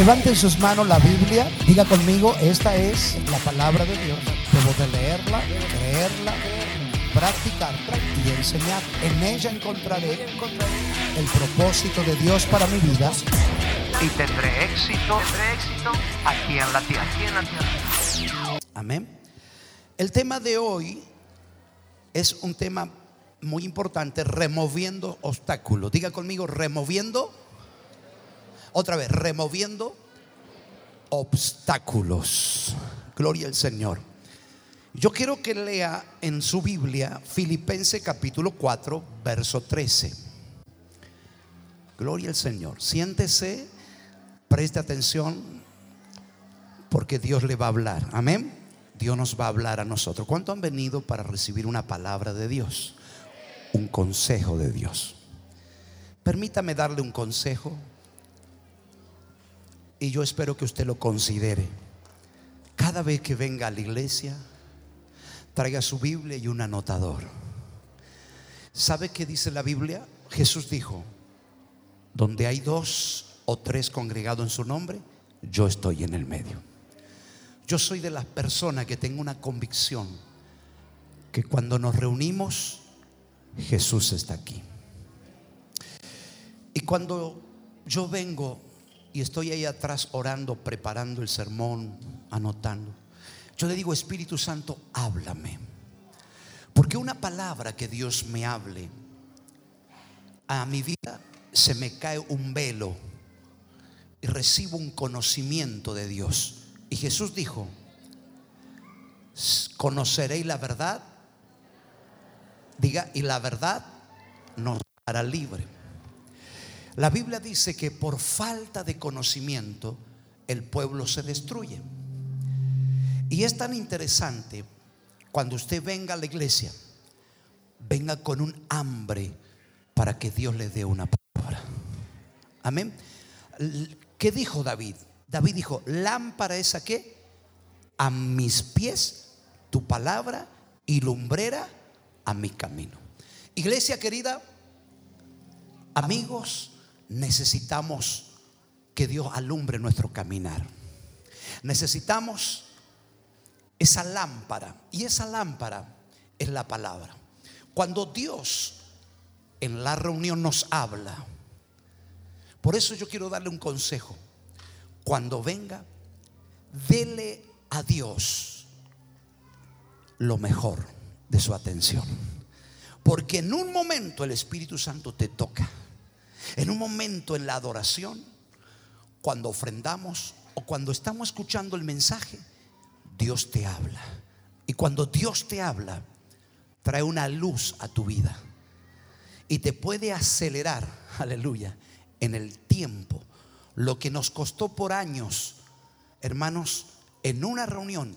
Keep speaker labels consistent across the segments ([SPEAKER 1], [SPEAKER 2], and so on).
[SPEAKER 1] Levanten sus manos la Biblia, diga conmigo, esta es la palabra de Dios. De leerla, creerla, practicarla y enseñar. En ella encontraré el propósito de Dios para mi vida.
[SPEAKER 2] y tendré éxito, tendré éxito aquí en la tierra. Aquí en la tierra.
[SPEAKER 1] Amén. El tema de hoy es un tema muy importante, removiendo obstáculos. Diga conmigo, removiendo. Otra vez, removiendo obstáculos. Gloria al Señor. Yo quiero que lea en su Biblia Filipenses capítulo 4, verso 13. Gloria al Señor. Siéntese, preste atención, porque Dios le va a hablar. Amén. Dios nos va a hablar a nosotros. ¿Cuánto han venido para recibir una palabra de Dios? Un consejo de Dios. Permítame darle un consejo y yo espero que usted lo considere. Cada vez que venga a la iglesia, traiga su Biblia y un anotador. ¿Sabe qué dice la Biblia? Jesús dijo, donde hay dos o tres congregados en su nombre, yo estoy en el medio. Yo soy de las personas que tengo una convicción que cuando nos reunimos, Jesús está aquí. Y cuando yo vengo y estoy ahí atrás orando, preparando el sermón, anotando, yo le digo, Espíritu Santo, háblame. Porque una palabra que Dios me hable, a mi vida se me cae un velo y recibo un conocimiento de Dios. Y Jesús dijo, conoceréis la verdad, diga, y la verdad nos hará libre. La Biblia dice que por falta de conocimiento el pueblo se destruye. Y es tan interesante cuando usted venga a la iglesia, venga con un hambre para que Dios le dé una palabra. Amén. ¿Qué dijo David? David dijo, lámpara es a qué? A mis pies tu palabra y lumbrera a mi camino. Iglesia querida, amigos, necesitamos que Dios alumbre nuestro caminar. Necesitamos esa lámpara. Y esa lámpara es la palabra. Cuando Dios en la reunión nos habla, por eso yo quiero darle un consejo. Cuando venga, dele a Dios lo mejor de su atención. Porque en un momento el Espíritu Santo te toca. En un momento en la adoración, cuando ofrendamos o cuando estamos escuchando el mensaje, Dios te habla. Y cuando Dios te habla, trae una luz a tu vida. Y te puede acelerar, aleluya, en el tiempo. Lo que nos costó por años, hermanos, en una reunión,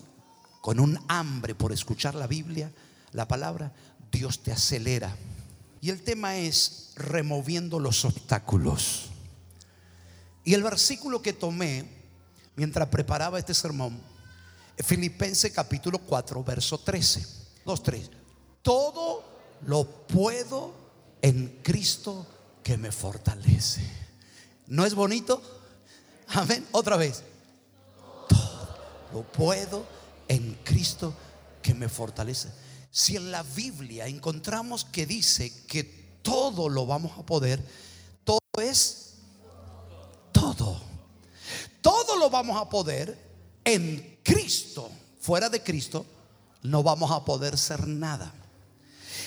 [SPEAKER 1] con un hambre por escuchar la Biblia, la palabra, Dios te acelera. Y el tema es removiendo los obstáculos. Y el versículo que tomé mientras preparaba este sermón, Filipenses capítulo 4, verso 13. 2, 3. Todo lo puedo en Cristo que me fortalece. ¿No es bonito? Amén. Otra vez. Todo lo puedo en Cristo que me fortalece. Si en la Biblia encontramos que dice que todo lo vamos a poder, todo es todo. Todo lo vamos a poder en Cristo. Fuera de Cristo no vamos a poder ser nada.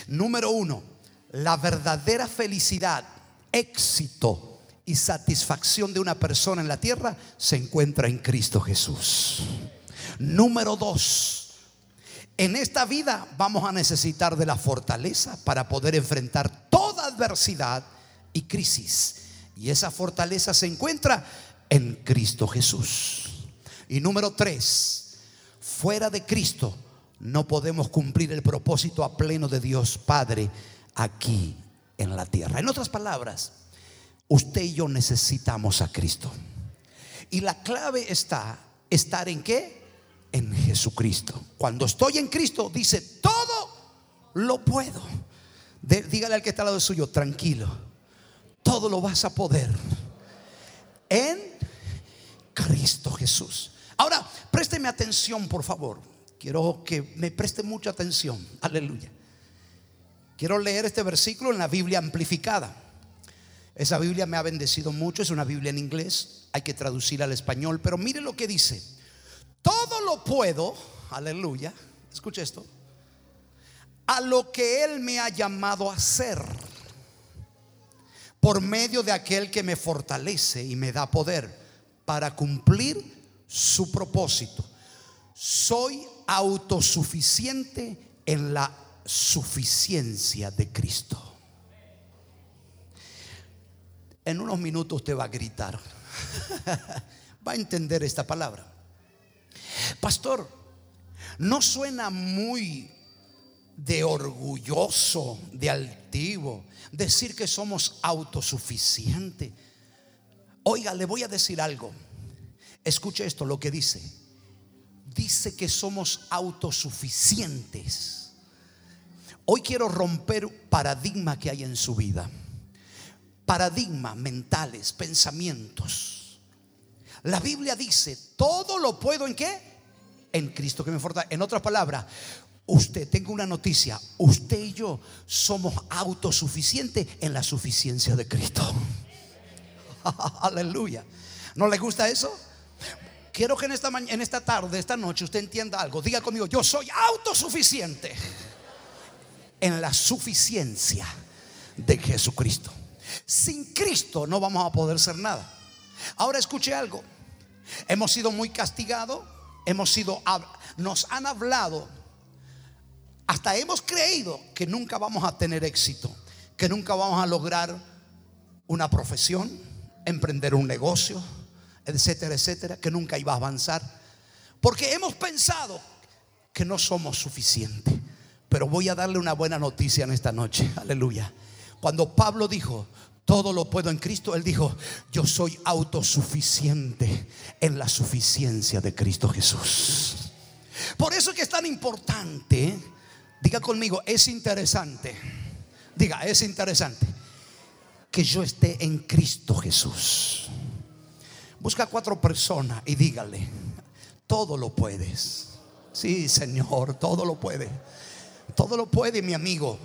[SPEAKER 1] Número uno, la verdadera felicidad, éxito y satisfacción de una persona en la tierra se encuentra en Cristo Jesús. Número dos, en esta vida vamos a necesitar de la fortaleza para poder enfrentar toda adversidad y crisis. Y esa fortaleza se encuentra en Cristo Jesús. Y número tres, fuera de Cristo no podemos cumplir el propósito a pleno de Dios Padre aquí en la tierra. En otras palabras, usted y yo necesitamos a Cristo. Y la clave está estar en qué? En Jesucristo. Cuando estoy en Cristo, dice, todo lo puedo. dígale al que está al lado suyo, tranquilo, todo lo vas a poder en Cristo Jesús. Ahora, présteme atención, por favor. Quiero que me preste mucha atención. Aleluya. Quiero leer este versículo en la Biblia amplificada. Esa Biblia me ha bendecido mucho, es una Biblia en inglés, hay que traducirla al español, pero mire lo que dice. Todo lo puedo, aleluya, escuche esto, a lo que Él me ha llamado a hacer, por medio de aquel que me fortalece y me da poder para cumplir su propósito. Soy autosuficiente en la suficiencia de Cristo. En unos minutos usted va a gritar. va a entender esta palabra. Pastor, no suena muy de orgulloso, de altivo, decir que somos autosuficientes. Oiga, le voy a decir algo. Escuche esto, lo que dice. Dice que somos autosuficientes. Hoy quiero romper paradigma que hay en su vida. Paradigmas mentales, pensamientos. La Biblia dice, todo lo puedo en qué? En Cristo que me fortalece. En otras palabras, usted, tengo una noticia, usted y yo somos autosuficientes en la suficiencia de Cristo. Aleluya. ¿No le gusta eso? Quiero que en esta, en esta tarde, esta noche, usted entienda algo. Diga conmigo, yo soy autosuficiente en la suficiencia de Jesucristo. Sin Cristo no vamos a poder ser nada. Ahora escuche algo. Hemos sido muy castigados, hemos sido nos han hablado hasta hemos creído que nunca vamos a tener éxito, que nunca vamos a lograr una profesión, emprender un negocio, etcétera, etcétera, que nunca iba a avanzar. Porque hemos pensado que no somos suficientes. Pero voy a darle una buena noticia en esta noche. Aleluya. Cuando Pablo dijo, todo lo puedo en Cristo, él dijo, yo soy autosuficiente en la suficiencia de Cristo Jesús. Por eso que es tan importante, diga conmigo, es interesante, diga, es interesante que yo esté en Cristo Jesús. Busca cuatro personas y dígale, todo lo puedes. Sí, Señor, todo lo puede. Todo lo puede, mi amigo.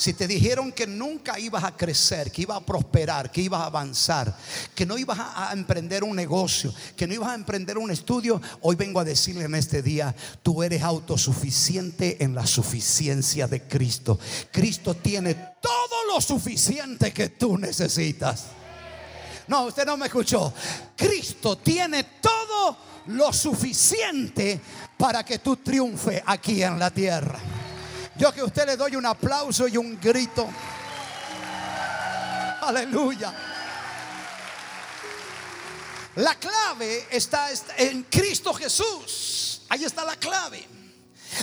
[SPEAKER 1] Si te dijeron que nunca ibas a crecer, que ibas a prosperar, que ibas a avanzar, que no ibas a, emprender un negocio, que no ibas a emprender un estudio, hoy vengo a decirle en este día, tú eres autosuficiente en la suficiencia de Cristo. Cristo tiene todo lo suficiente que tú necesitas. No, usted no me escuchó. Cristo tiene todo lo suficiente para que tú triunfe aquí en la tierra. Yo que a usted le doy un aplauso y un grito. Aleluya. La clave está en Cristo Jesús. Ahí está la clave.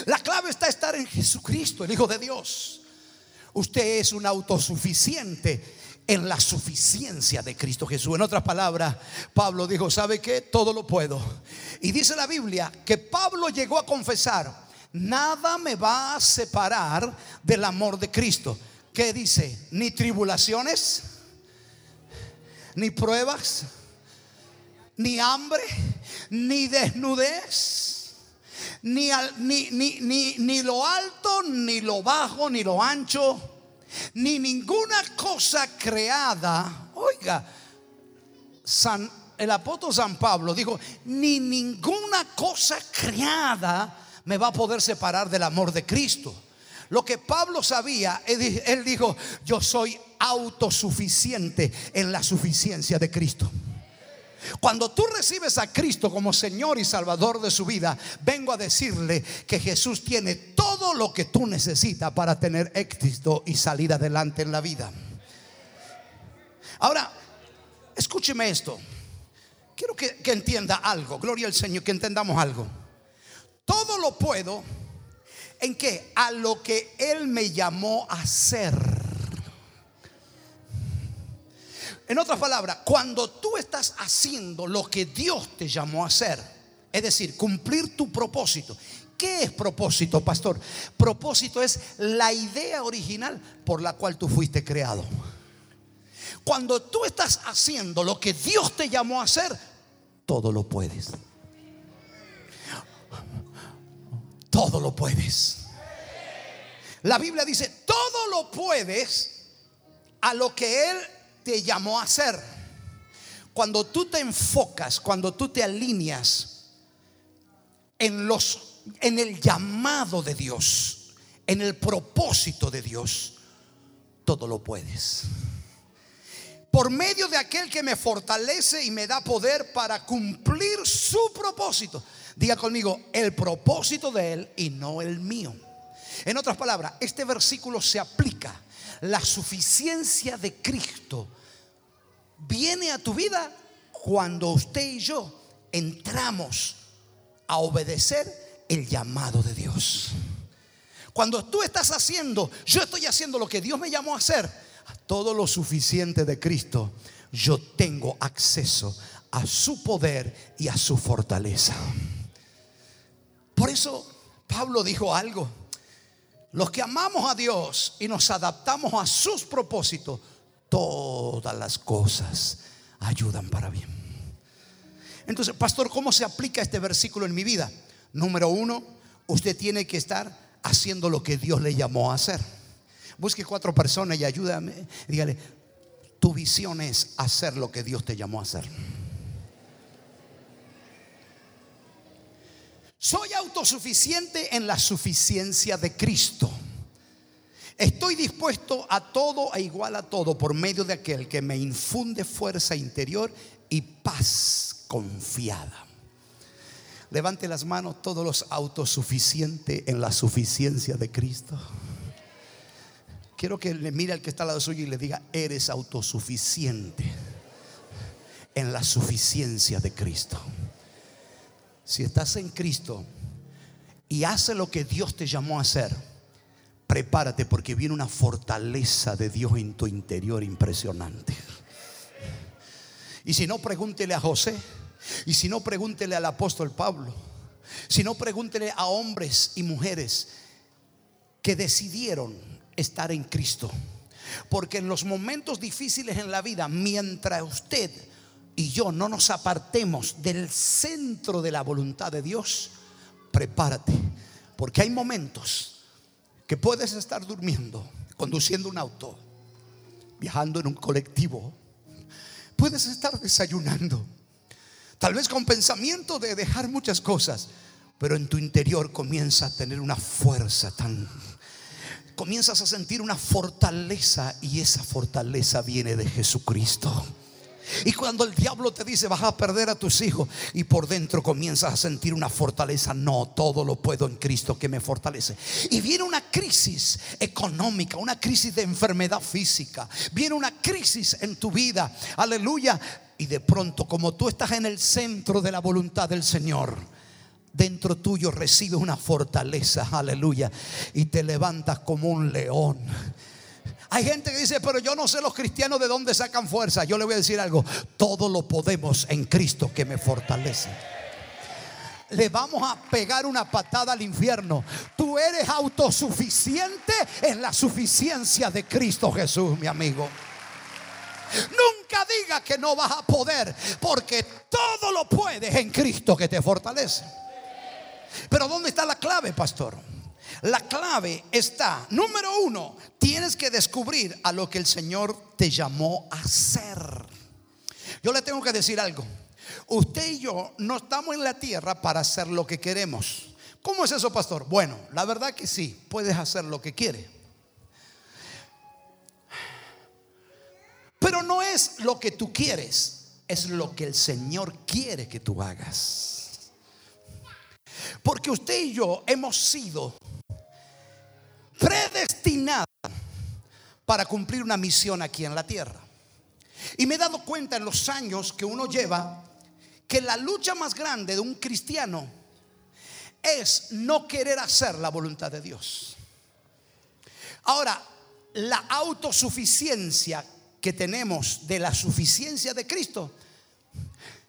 [SPEAKER 1] La clave está estar en Jesucristo, el Hijo de Dios. Usted es un autosuficiente en la suficiencia de Cristo Jesús. En otras palabras, Pablo dijo, ¿sabe qué? Todo lo puedo. Y dice la Biblia que Pablo llegó a confesar, nada me va a separar del amor de Cristo. ¿Qué dice? Ni tribulaciones, ni pruebas, ni hambre, ni desnudez, ni, ni, ni, ni lo alto, ni lo bajo, ni lo ancho ni ninguna cosa creada, oiga, el apóstol San Pablo dijo, ni ninguna cosa creada me va a poder separar del amor de Cristo. Lo que Pablo sabía, él dijo, yo soy autosuficiente en la suficiencia de Cristo. Cuando tú recibes a Cristo como Señor y Salvador de su vida, vengo a decirle que Jesús tiene todo lo que tú necesitas para tener éxito y salir adelante en la vida. Ahora, escúcheme esto. Quiero que, entienda algo. Gloria al Señor, que entendamos algo. Todo lo puedo ¿En qué? A lo que Él me llamó a hacer. En otras palabras, cuando tú estás haciendo lo que Dios te llamó a hacer, es decir, cumplir tu propósito. ¿Qué es propósito, pastor? Propósito es la idea original por la cual tú fuiste creado. Cuando tú estás haciendo lo que Dios te llamó a hacer, todo lo puedes. Todo lo puedes. La Biblia dice, todo lo puedes a lo que Él te llamó a hacer. Cuando tú te enfocas, cuando tú te alineas en los en el llamado de Dios, en el propósito de Dios, todo lo puedes. Por medio de aquel que me fortalece y me da poder para cumplir su propósito. Diga conmigo, el propósito de Él y no el mío. En otras palabras, este versículo se aplica. La suficiencia de Cristo viene a tu vida cuando usted y yo entramos a obedecer el llamado de Dios. Cuando tú estás haciendo, yo estoy haciendo lo que Dios me llamó a hacer, todo lo suficiente de Cristo, yo tengo acceso a su poder y a su fortaleza. Por eso Pablo dijo algo. Los que amamos a Dios y nos adaptamos a sus propósitos, todas las cosas ayudan para bien. Entonces, pastor, ¿cómo se aplica este versículo en mi vida? Número uno, usted tiene que estar haciendo lo que Dios le llamó a hacer. Busque cuatro personas y ayúdame. Dígale, tu visión es hacer lo que Dios te llamó a hacer. Soy autosuficiente en la suficiencia de Cristo. Estoy dispuesto a todo e igual a todo por medio de aquel que me infunde fuerza interior y paz confiada. Levante las manos todos los autosuficientes en la suficiencia de Cristo. Quiero que le mire al que está al lado suyo y le diga, eres autosuficiente en la suficiencia de Cristo. Si estás en Cristo y hace lo que Dios te llamó a hacer, prepárate porque viene una fortaleza de Dios en tu interior impresionante. Y si no, pregúntele a José. Y si no, pregúntele al apóstol Pablo. Si no, pregúntele a hombres y mujeres que decidieron estar en Cristo. Porque en los momentos difíciles en la vida, mientras usted y yo no nos apartemos del centro de la voluntad de Dios, prepárate. Porque hay momentos que puedes estar durmiendo, conduciendo un auto, viajando en un colectivo, puedes estar desayunando Tal vez con pensamiento de dejar muchas cosas, pero en tu interior comienza a tener una fuerza tan... Comienzas a sentir una fortaleza y esa fortaleza viene de Jesucristo. Y cuando el diablo te dice vas a perder a tus hijos y por dentro comienzas a sentir una fortaleza, no, todo lo puedo en Cristo que me fortalece. Y viene una crisis económica, una crisis de enfermedad física, viene una crisis en tu vida, aleluya. Y de pronto, como tú estás en el centro de la voluntad del Señor, dentro tuyo recibes una fortaleza, aleluya, y te levantas como un león. Hay gente que dice, pero yo no sé los cristianos de dónde sacan fuerza. Yo le voy a decir algo, todo lo podemos en Cristo que me fortalece. Le vamos a pegar una patada al infierno. Tú eres autosuficiente en la suficiencia de Cristo Jesús, mi amigo. Nunca diga que no vas a poder, porque todo lo puedes en Cristo que te fortalece. Pero ¿dónde está la clave, pastor? La clave está, número uno, tienes que descubrir a lo que el Señor te llamó a hacer. Yo le tengo que decir algo. Usted y yo no estamos en la tierra para hacer lo que queremos. ¿Cómo es eso, pastor? Bueno, la verdad que sí, puedes hacer lo que quieres. Pero no es lo que tú quieres, es lo que el Señor quiere que tú hagas. Porque usted y yo hemos sido predestinados para cumplir una misión aquí en la tierra. Y me he dado cuenta en los años que uno lleva que la lucha más grande de un cristiano es no querer hacer la voluntad de Dios. Ahora, la autosuficiencia que tenemos de la suficiencia de Cristo,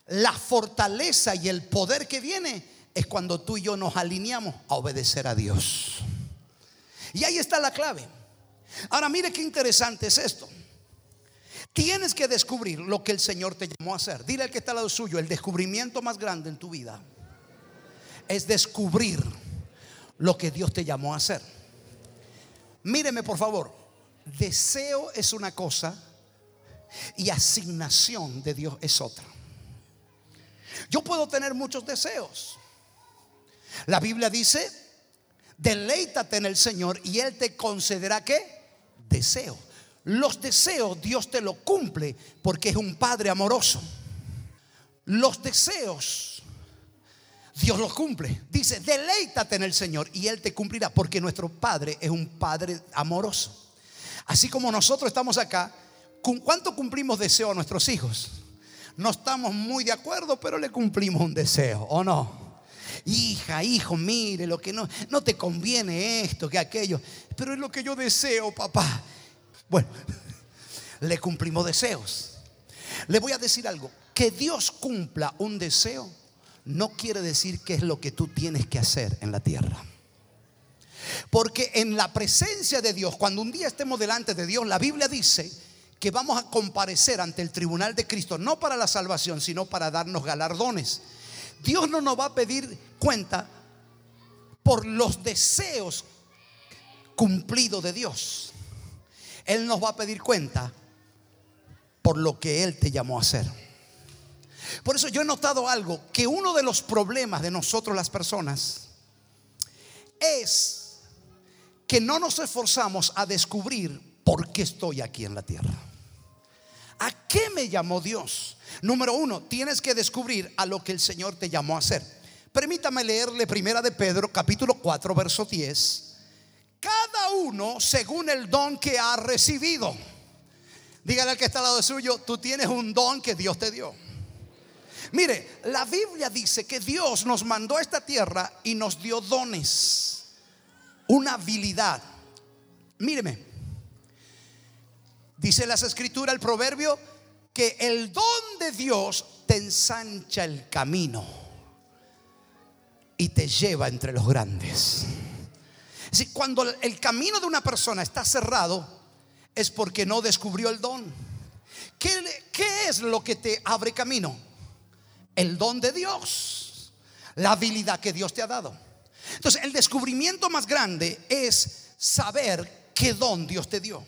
[SPEAKER 1] la fortaleza y el poder que viene es cuando tú y yo nos alineamos a obedecer a Dios. Y ahí está la clave. Ahora mire qué interesante es esto. Tienes que descubrir lo que el Señor te llamó a hacer. Dile al que está al lado suyo, el descubrimiento más grande en tu vida es descubrir lo que Dios te llamó a hacer. Míreme por favor, deseo es una cosa y asignación de Dios es otra. Yo puedo tener muchos deseos. La Biblia dice, deleítate en el Señor y Él te concederá qué? Deseo. Los deseos Dios te lo cumple porque es un Padre amoroso. Los deseos Dios los cumple. Dice, deleítate en el Señor y Él te cumplirá porque nuestro Padre es un Padre amoroso. Así como nosotros estamos acá, ¿cuánto cumplimos deseo a nuestros hijos? No estamos muy de acuerdo, pero le cumplimos un deseo, ¿o no? Hija, hijo, mire, lo que no, no te conviene esto, que aquello, pero es lo que yo deseo, papá. Bueno, le cumplimos deseos. Le voy a decir algo, que Dios cumpla un deseo no quiere decir que es lo que tú tienes que hacer en la tierra. Porque en la presencia de Dios, cuando un día estemos delante de Dios, la Biblia dice que vamos a comparecer ante el tribunal de Cristo, no para la salvación, sino para darnos galardones. Dios no nos va a pedir cuenta por los deseos cumplidos de Dios. Él nos va a pedir cuenta por lo que Él te llamó a hacer. Por eso yo he notado algo, que uno de los problemas de nosotros las personas es que no nos esforzamos a descubrir por qué estoy aquí en la tierra. ¿A qué me llamó Dios? Número uno, tienes que descubrir a lo que el Señor te llamó a hacer. Permítame leerle primera de Pedro, capítulo 4, verso 10. Cada uno según el don que ha recibido. Dígale al que está al lado suyo, tú tienes un don que Dios te dio. Mire, la Biblia dice que Dios nos mandó a esta tierra y nos dio dones, una habilidad. Míreme, dice las escrituras, el proverbio, que el don de Dios te ensancha el camino y te lleva entre los grandes. Si cuando el camino de una persona está cerrado, es porque no descubrió el don. ¿Qué, ¿Qué, es lo que te abre camino? el don de Dios, la habilidad que Dios te ha dado. Entonces, el descubrimiento más grande es saber qué don Dios te dio.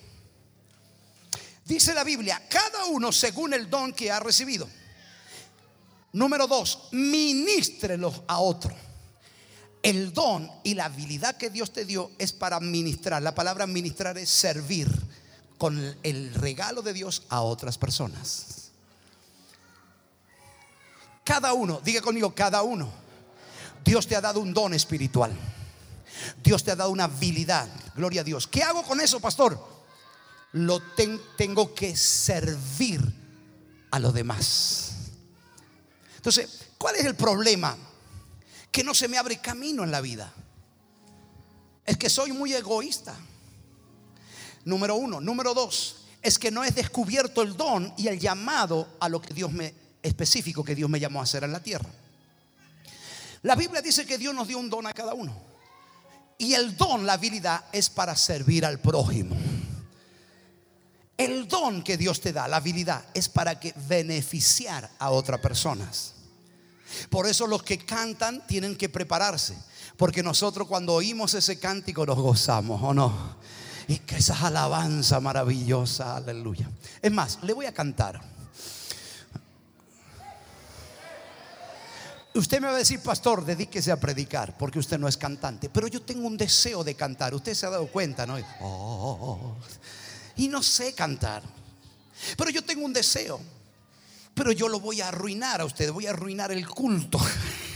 [SPEAKER 1] Dice la Biblia, cada uno según el don que ha recibido. Número dos, ministrelo a otro. El don y la habilidad que Dios te dio es para ministrar. La palabra ministrar es servir con el regalo de Dios a otras personas. Cada uno, diga conmigo, cada uno. Dios te ha dado un don espiritual. Dios te ha dado una habilidad. Gloria a Dios. ¿Qué hago con eso, pastor? Lo tengo que servir a los demás. Entonces, ¿cuál es el problema? Que no se me abre camino en la vida. Es que soy muy egoísta. Número uno. Número dos. Es que no he descubierto el don y el llamado a lo que Dios me específico que Dios me llamó a hacer en la tierra. La Biblia dice que Dios nos dio un don a cada uno. Y el don, la habilidad, es para servir al prójimo. El don que Dios te da, la habilidad, es para que beneficiar a otras personas. Por eso los que cantan tienen que prepararse. Porque nosotros cuando oímos ese cántico nos gozamos, ¿o no? Y que esa alabanza maravillosa, aleluya. Es más, le voy a cantar. Usted me va a decir, pastor, dedíquese a predicar, porque usted no es cantante. Pero yo tengo un deseo de cantar. Usted se ha dado cuenta, ¿no? Oh, y no sé cantar. Pero yo tengo un deseo. Pero yo lo voy a arruinar a usted. Voy a arruinar el culto.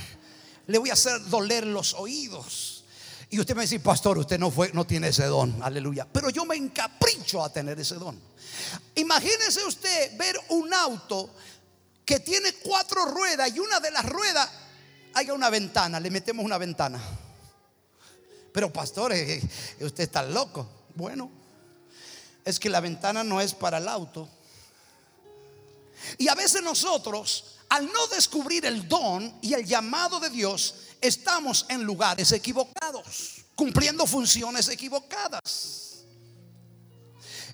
[SPEAKER 1] Le voy a hacer doler los oídos. Y usted me decir, pastor, usted no, fue, no tiene ese don. Aleluya. Pero yo me encapricho a tener ese don. Imagínese usted ver un auto que tiene cuatro ruedas y una de las ruedas haya una ventana, le metemos una ventana. Pero pastor, eh, eh, usted está loco. Bueno, es que la ventana no es para el auto. Y a veces nosotros, al no descubrir el don y el llamado de Dios, estamos en lugares equivocados, cumpliendo funciones equivocadas.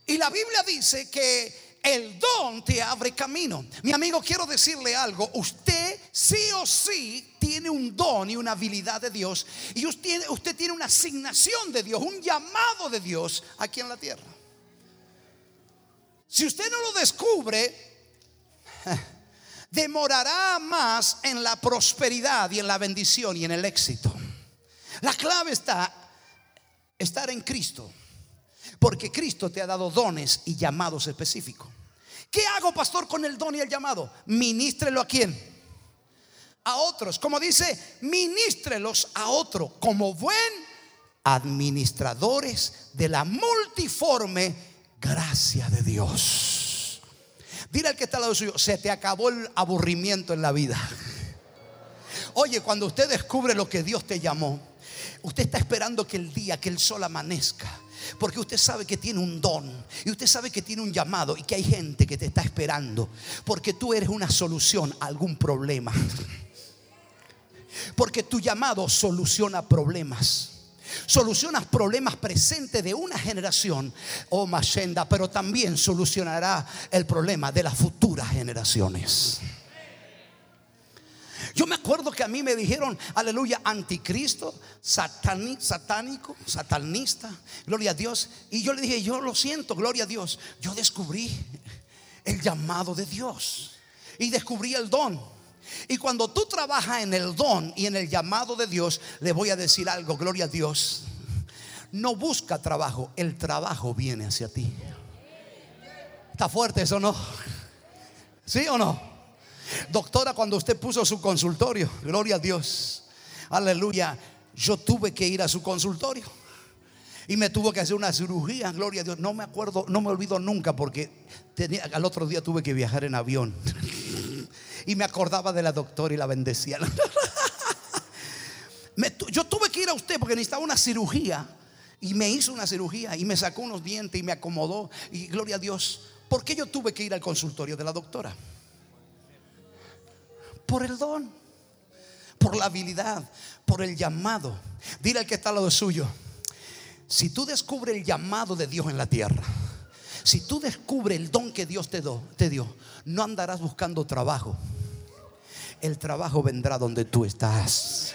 [SPEAKER 1] Y la Biblia dice que el don te abre camino. Mi amigo, quiero decirle algo. Usted sí o sí tiene un don y una habilidad de Dios. Y usted, usted tiene una asignación de Dios, un llamado de Dios aquí en la tierra. Si usted no lo descubre, demorará más en la prosperidad y en la bendición y en el éxito. La clave está estar en Cristo. Porque Cristo te ha dado dones y llamados específicos. ¿Qué hago, pastor, con el don y el llamado? Ministrelo a quién? A otros. Como dice, ministrelos a otro. Como buen administradores de la multiforme gracia de Dios. Dile al que está al lado suyo, se te acabó el aburrimiento en la vida. Oye, cuando usted descubre lo que Dios te llamó, usted está esperando que el día, que el sol amanezca porque usted sabe que tiene un don y usted sabe que tiene un llamado y que hay gente que te está esperando. Porque tú eres una solución a algún problema. Porque tu llamado soluciona problemas. Solucionas problemas presentes de una generación, oh Mashenda, pero también solucionará el problema de las futuras generaciones. Yo me acuerdo que a mí me dijeron, aleluya, anticristo, satánico, satanista, gloria a Dios. Y yo le dije, yo lo siento, gloria a Dios. Yo descubrí el llamado de Dios y descubrí el don. Y cuando tú trabajas en el don y en el llamado de Dios, le voy a decir algo, gloria a Dios. No busca trabajo, el trabajo viene hacia ti. ¿Está fuerte eso no? ¿Sí o no? Doctora, cuando usted puso su consultorio, gloria a Dios, aleluya, yo tuve que ir a su consultorio. Y me tuvo que hacer una cirugía, gloria a Dios. No me acuerdo, no me olvido nunca porque al otro día tuve que viajar en avión. Y me acordaba de la doctora y la bendecía. yo tuve que ir a usted porque necesitaba una cirugía. Y me hizo una cirugía y me sacó unos dientes y me acomodó. Y gloria a Dios. ¿Por qué yo tuve que ir al consultorio de la doctora? Por el don, por la habilidad, por el llamado. Dile al que está al lado suyo, si tú descubres el llamado de Dios en la tierra, si tú descubres el don que Dios te, te dio, no andarás buscando trabajo. El trabajo vendrá donde tú estás.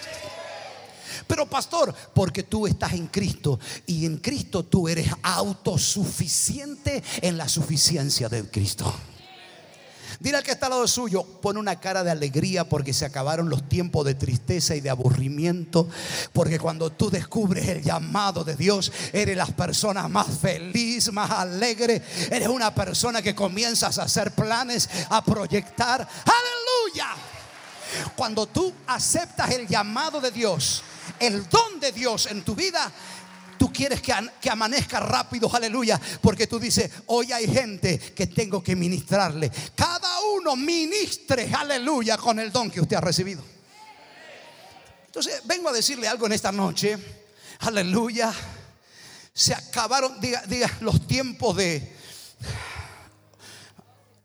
[SPEAKER 1] Pero pastor, porque tú estás en Cristo y en Cristo tú eres autosuficiente en la suficiencia de Cristo. Dile que está al lado suyo, pone una cara de alegría porque se acabaron los tiempos de tristeza y de aburrimiento. Porque cuando tú descubres el llamado de Dios, eres la persona más feliz, más alegre. Eres una persona que comienzas a hacer planes, a proyectar. Aleluya. Cuando tú aceptas el llamado de Dios, el don de Dios en tu vida, Tú quieres que, amanezca rápido, aleluya, porque tú dices, hoy hay gente que tengo que ministrarle. Cada uno ministre, aleluya, con el don que usted ha recibido. Entonces, vengo a decirle algo en esta noche, aleluya. Se acabaron, diga, diga los tiempos de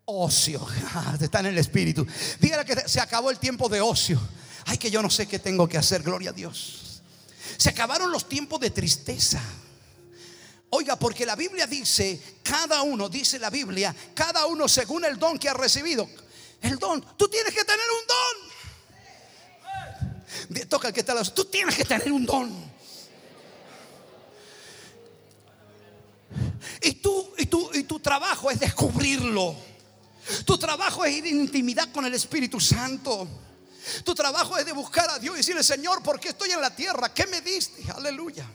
[SPEAKER 1] ocio. Está en el espíritu. Dígale que se acabó el tiempo de ocio. Ay, que yo no sé qué tengo que hacer, gloria a Dios. Se acabaron los tiempos de tristeza. Oiga, porque la Biblia dice, cada uno, dice la Biblia, cada uno según el don que ha recibido. El don, tú tienes que tener un don. Toca el que está tú tienes que tener un don. Y tú, y tú, y tu trabajo es descubrirlo. Tu trabajo es ir en intimidad con el Espíritu Santo. Tu trabajo es de buscar a Dios y decirle, Señor, ¿por qué estoy en la tierra? ¿Qué me diste? Aleluya.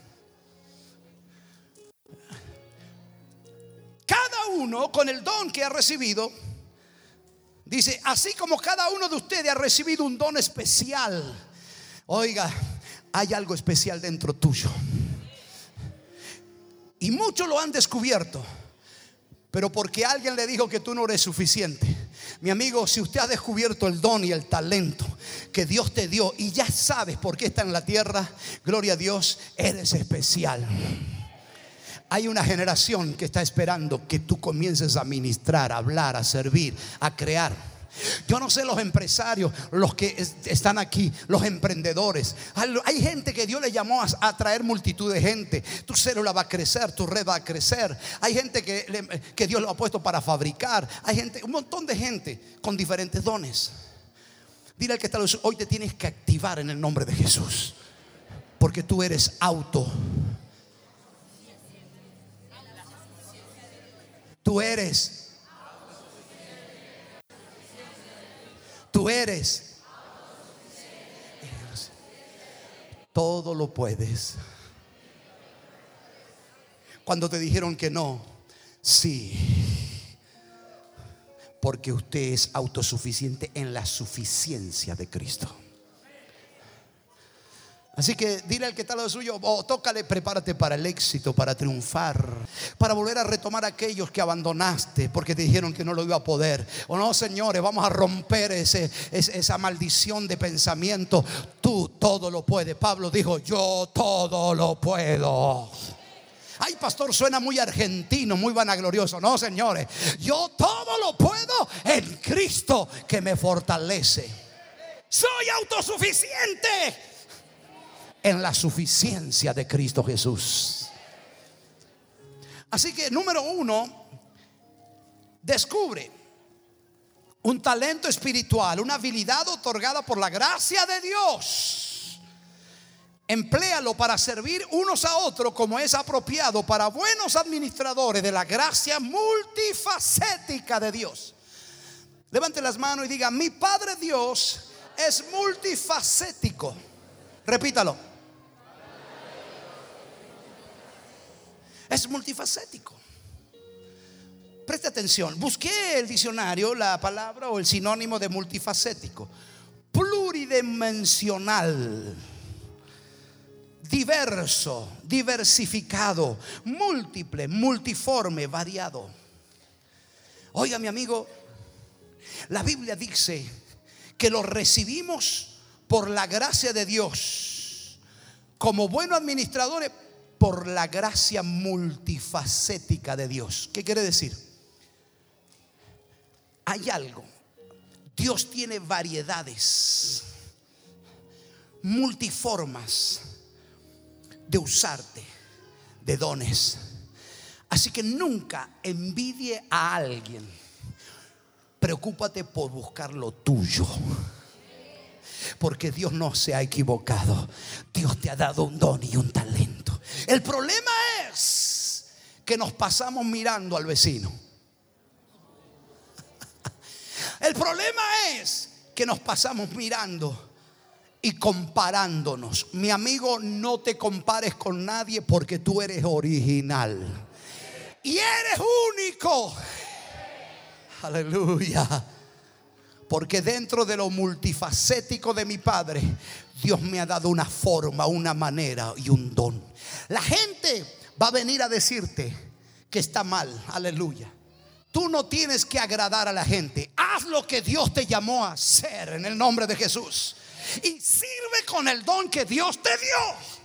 [SPEAKER 1] Cada uno con el don que ha recibido, dice, así como cada uno de ustedes ha recibido un don especial. Oiga, hay algo especial dentro tuyo. Y muchos lo han descubierto. Pero porque alguien le dijo que tú no eres suficiente, Mi amigo, si usted ha descubierto el don y el talento que Dios te dio y ya sabes por qué está en la tierra, gloria a Dios, eres especial. Hay una generación que está esperando que tú comiences a ministrar, a hablar, a servir, a crear. Yo no sé los empresarios, los que están aquí, los emprendedores. Hay gente que Dios le llamó a atraer multitud de gente. Tu célula va a crecer, tu red va a crecer. Hay gente que, que Dios lo ha puesto para fabricar. Hay gente, un montón de gente con diferentes dones. Dile al que está hoy te tienes que activar en el nombre de Jesús. Porque tú eres auto. Tú eres Tú eres. Todo lo puedes. Cuando te dijeron que no, sí. Porque usted es autosuficiente en la suficiencia de Cristo. Así que dile al que está lo suyo, oh, tócale, prepárate para el éxito, para triunfar, para volver a retomar a aquellos que abandonaste porque te dijeron que no lo iba a poder. O no, señores, vamos a romper ese, esa maldición de pensamiento. Tú todo lo puedes. Pablo dijo, yo todo lo puedo. Ay, pastor, suena muy argentino, muy vanaglorioso. No, señores, yo todo lo puedo en Cristo que me fortalece. Soy autosuficiente en la suficiencia de Cristo Jesús. Así que número uno, descubre un talento espiritual, una habilidad otorgada por la gracia de Dios. Empléalo para servir unos a otros como es apropiado para buenos administradores de la gracia multifacética de Dios. Levante las manos y diga, mi Padre Dios es multifacético. Repítalo. Es multifacético. Preste atención. Busqué el diccionario la palabra o el sinónimo de multifacético. Pluridimensional. Diverso, diversificado, múltiple, multiforme, variado. Oiga, mi amigo, la Biblia dice que lo recibimos por la gracia de Dios como buenos administradores por la gracia multifacética de Dios. ¿Qué quiere decir? Hay algo. Dios tiene variedades, multiformas de usarte, de dones. Así que nunca envidie a alguien. Preocúpate por buscar lo tuyo. Porque Dios no se ha equivocado. Dios te ha dado un don y un talento. El problema es que nos pasamos mirando al vecino. El problema es que nos pasamos mirando y comparándonos. Mi amigo, no te compares con nadie porque tú eres original. Y eres único. Aleluya. Porque dentro de lo multifacético de mi Padre, Dios me ha dado una forma, una manera y un don. La gente va a venir a decirte que está mal. Aleluya. Tú no tienes que agradar a la gente. Haz lo que Dios te llamó a hacer en el nombre de Jesús. Y sirve con el don que Dios te dio.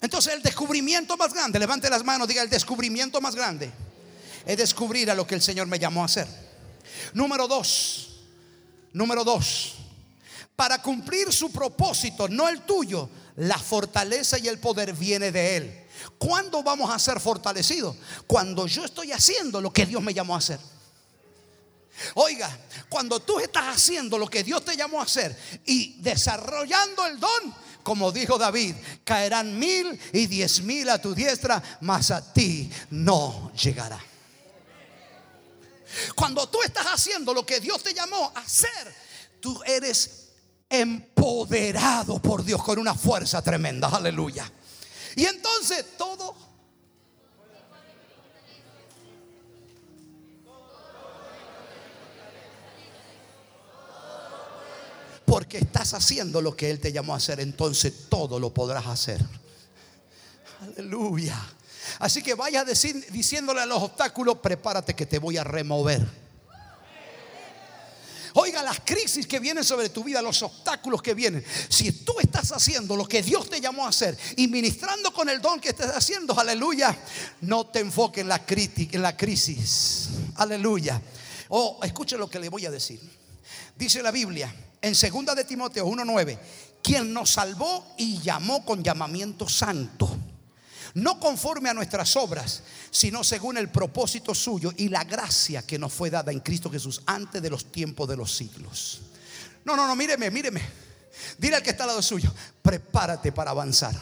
[SPEAKER 1] Entonces el descubrimiento más grande, levante las manos, diga el descubrimiento más grande, es descubrir a lo que el Señor me llamó a hacer. Número dos, número dos, para cumplir su propósito, no el tuyo, la fortaleza y el poder viene de Él. ¿Cuándo vamos a ser fortalecidos? Cuando yo estoy haciendo lo que Dios me llamó a hacer. Oiga, cuando tú estás haciendo lo que Dios te llamó a hacer y desarrollando el don, como dijo David, caerán mil y diez mil a tu diestra, mas a ti no llegará. Cuando tú estás haciendo lo que Dios te llamó a hacer, tú eres empoderado por Dios con una fuerza tremenda. Aleluya. Y entonces todo porque estás haciendo lo que Él te llamó a hacer, entonces todo lo podrás hacer. Aleluya. Así que vaya diciéndole a los obstáculos, prepárate que te voy a remover. Oiga, las crisis que vienen sobre tu vida, los obstáculos que vienen. Si tú estás haciendo lo que Dios te llamó a hacer y ministrando con el don que estás haciendo, aleluya, no te enfoques en la, crítica, en la crisis. Aleluya. Oh, escuche lo que le voy a decir. Dice la Biblia en 2 de Timoteo 1:9, quien nos salvó y llamó con llamamiento santo no conforme a nuestras obras, sino según el propósito suyo y la gracia que nos fue dada en Cristo Jesús antes de los tiempos de los siglos. No, no, no, míreme, míreme. Dile al que está al lado suyo, prepárate para avanzar.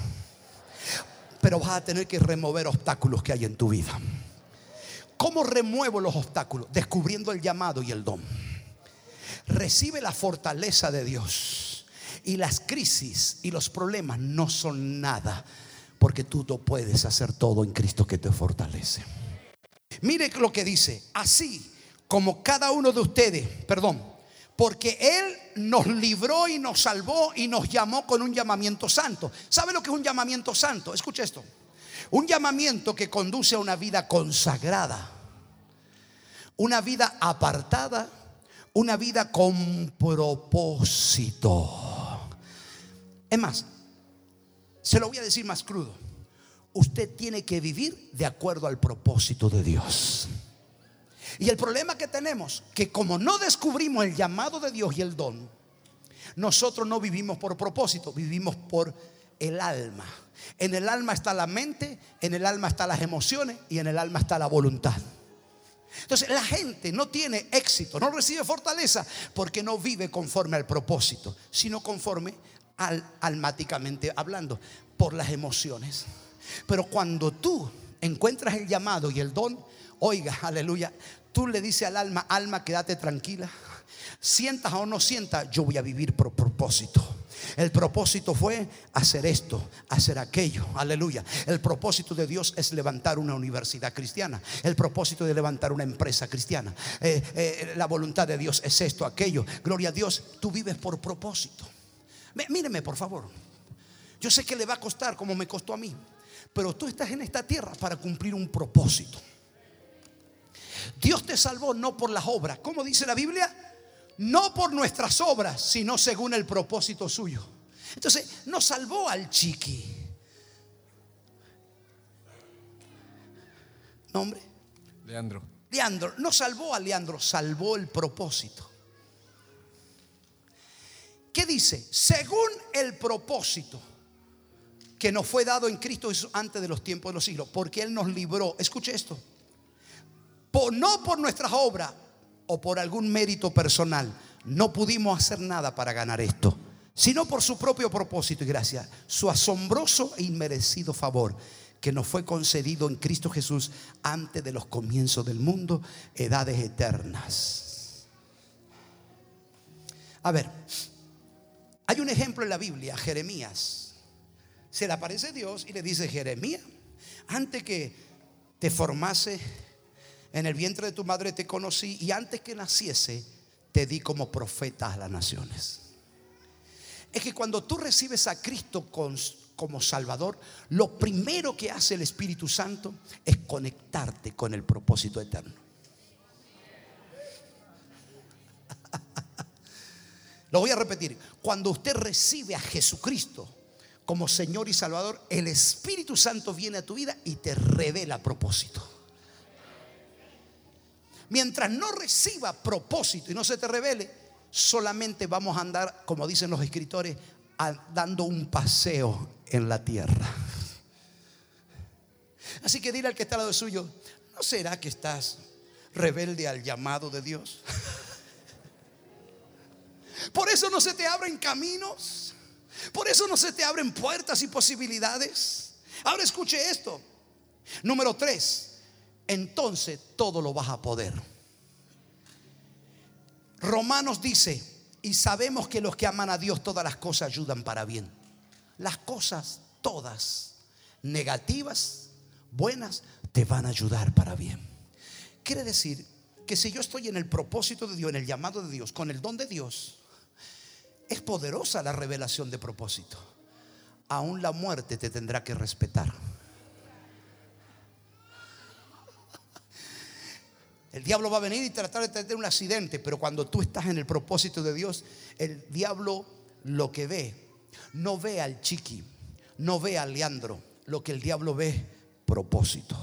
[SPEAKER 1] Pero vas a tener que remover obstáculos que hay en tu vida. ¿Cómo remuevo los obstáculos? Descubriendo el llamado y el don. Recibe la fortaleza de Dios. Y las crisis y los problemas no son nada porque tú no puedes hacer todo en Cristo que te fortalece. Mire lo que dice, así como cada uno de ustedes, perdón, porque Él nos libró y nos salvó y nos llamó con un llamamiento santo. ¿Sabe lo que es un llamamiento santo? Escuche esto. Un llamamiento que conduce a una vida consagrada, una vida apartada, una vida con propósito. Es más, se lo voy a decir más crudo. Usted tiene que vivir de acuerdo al propósito de Dios. Y el problema que tenemos, que como no descubrimos el llamado de Dios y el don, nosotros no vivimos por propósito, vivimos por el alma. En el alma está la mente, en el alma están las emociones y en el alma está la voluntad. Entonces la gente no tiene éxito, no recibe fortaleza porque no vive conforme al propósito, sino conforme al, almáticamente hablando, por las emociones. Pero cuando tú encuentras el llamado y el don, oiga, aleluya, tú le dices al alma, alma, quédate tranquila. Sientas o no sientas, yo voy a vivir por propósito. El propósito fue hacer esto, hacer aquello. Aleluya. El propósito de Dios es levantar una universidad cristiana. El propósito de levantar una empresa cristiana. Eh, eh, la voluntad de Dios es esto, aquello. Gloria a Dios, tú vives por propósito. Míreme, por favor. Yo sé que le va a costar como me costó a mí. Pero tú estás en esta tierra para cumplir un propósito. Dios te salvó no por las obras. ¿Cómo dice la Biblia? No por nuestras obras, sino según el propósito suyo. Entonces, no salvó al chiqui. ¿Nombre?
[SPEAKER 3] Leandro.
[SPEAKER 1] Leandro. No salvó a Leandro, salvó el propósito. ¿Qué dice? Según el propósito que nos fue dado en Cristo antes de los tiempos de los siglos, porque Él nos libró. Escuche esto. No por nuestras obras o por algún mérito personal, no pudimos hacer nada para ganar esto, sino por su propio propósito y gracia, su asombroso e inmerecido favor que nos fue concedido en Cristo Jesús antes de los comienzos del mundo, edades eternas. A ver, hay un ejemplo en la Biblia, Jeremías. Se le aparece Dios y le dice, Jeremías, antes que te formase en el vientre de tu madre te conocí y antes que naciese te di como profeta a las naciones. Es que cuando tú recibes a Cristo como Salvador, lo primero que hace el Espíritu Santo es conectarte con el propósito eterno. Lo voy a repetir. Cuando usted recibe a Jesucristo como Señor y Salvador, el Espíritu Santo viene a tu vida y te revela propósito. Mientras no reciba propósito y no se te revele, solamente vamos a andar, como dicen los escritores, dando un paseo en la tierra. Así que dile al que está al lado suyo, ¿no será que estás rebelde al llamado de Dios? Por eso no se te abren caminos. Por eso no se te abren puertas y posibilidades. Ahora escuche esto. Número tres. Entonces todo lo vas a poder. Romanos dice, y sabemos que los que aman a Dios todas las cosas ayudan para bien. Las cosas todas, negativas, buenas, te van a ayudar para bien. Quiere decir que si yo estoy en el propósito de Dios, en el llamado de Dios, con el don de Dios, es poderosa la revelación de propósito. Aún la muerte te tendrá que respetar. El diablo va a venir y tratar de tener un accidente, pero cuando tú estás en el propósito de Dios, el diablo lo que ve, no ve al chiqui, no ve al Leandro, lo que el diablo ve, propósito.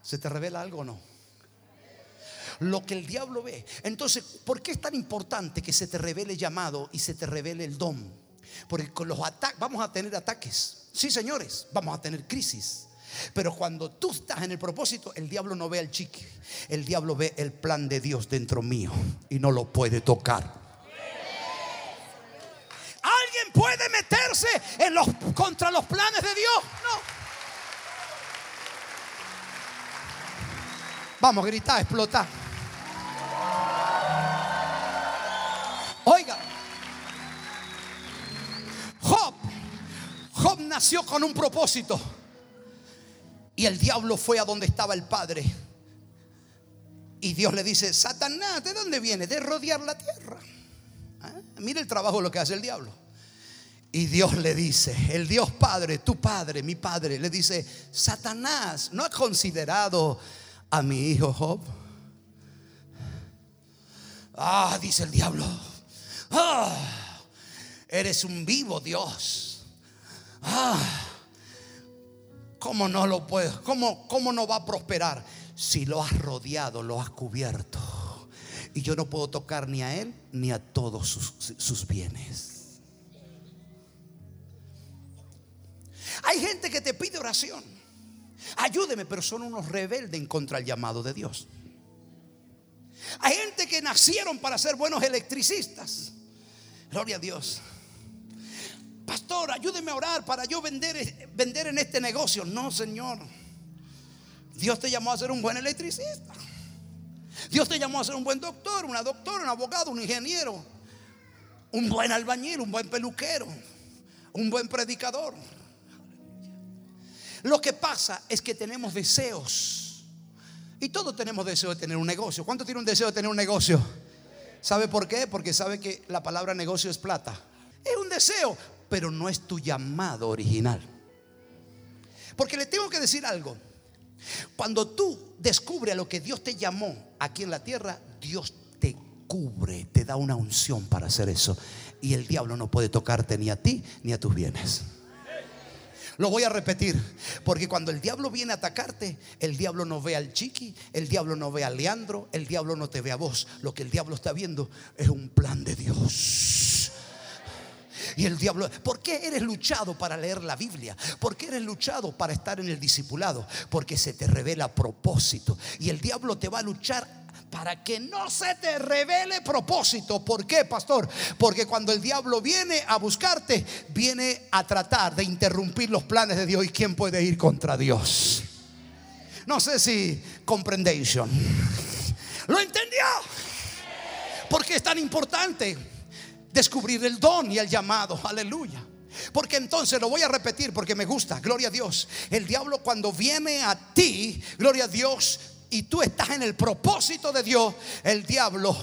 [SPEAKER 1] ¿Se te revela algo o no? Lo que el diablo ve. Entonces, ¿por qué es tan importante que se te revele llamado y se te revele el don? Porque con los ataques vamos a tener ataques. Sí, señores, vamos a tener crisis. Pero cuando tú estás en el propósito, el diablo no ve al chique. El diablo ve el plan de Dios dentro mío y no lo puede tocar. ¿Alguien puede meterse en los, contra los planes de Dios? No. Vamos, grita, explota. Oiga, Job, Job nació con un propósito. Y el diablo fue a donde estaba el padre. Y Dios le dice, Satanás, ¿de dónde viene? De rodear la tierra. ¿Ah? Mira el trabajo lo que hace el diablo. Y Dios le dice, el Dios Padre, tu Padre, mi Padre, le dice, Satanás, ¿no ha considerado a mi hijo Job? Ah, dice el diablo, ah, eres un vivo Dios. Ah, ¿Cómo no lo puedo? ¿Cómo, ¿Cómo no va a prosperar? Si lo has rodeado, lo has cubierto. Y yo no puedo tocar ni a él ni a todos sus, sus bienes. Hay gente que te pide oración. Ayúdeme, pero son unos rebeldes en contra del llamado de Dios. Hay gente que nacieron para ser buenos electricistas. Gloria a Dios. Pastor, ayúdeme a orar para yo vender, vender en este negocio. No, Señor. Dios te llamó a ser un buen electricista. Dios te llamó a ser un buen doctor, una doctora, un abogado, un ingeniero, un buen albañil, un buen peluquero, un buen predicador. Lo que pasa es que tenemos deseos. Y todos tenemos deseo de tener un negocio. ¿Cuánto tiene un deseo de tener un negocio? ¿Sabe por qué? Porque sabe que la palabra negocio es plata. Es un deseo, pero no es tu llamado original. Porque le tengo que decir algo. Cuando tú descubres a lo que Dios te llamó aquí en la tierra, Dios te cubre, te da una unción para hacer eso. Y el diablo no puede tocarte ni a ti ni a tus bienes. Lo voy a repetir, porque cuando el diablo viene a atacarte, el diablo no ve al chiqui, el diablo no ve a Leandro, el diablo no te ve a vos. Lo que el diablo está viendo es un plan de Dios. Y el diablo, ¿por qué eres luchado para leer la Biblia? ¿Por qué eres luchado para estar en el discipulado? Porque se te revela propósito. Y el diablo te va a luchar para que no se te revele propósito. ¿Por qué, pastor? Porque cuando el diablo viene a buscarte, viene a tratar de interrumpir los planes de Dios. ¿Y quién puede ir contra Dios? No sé si comprendéis. ¿Lo entendió? Porque es tan importante descubrir el don y el llamado. Aleluya. Porque entonces lo voy a repetir porque me gusta, gloria a Dios. El diablo cuando viene a ti, gloria a Dios, y tú estás en el propósito de Dios, el diablo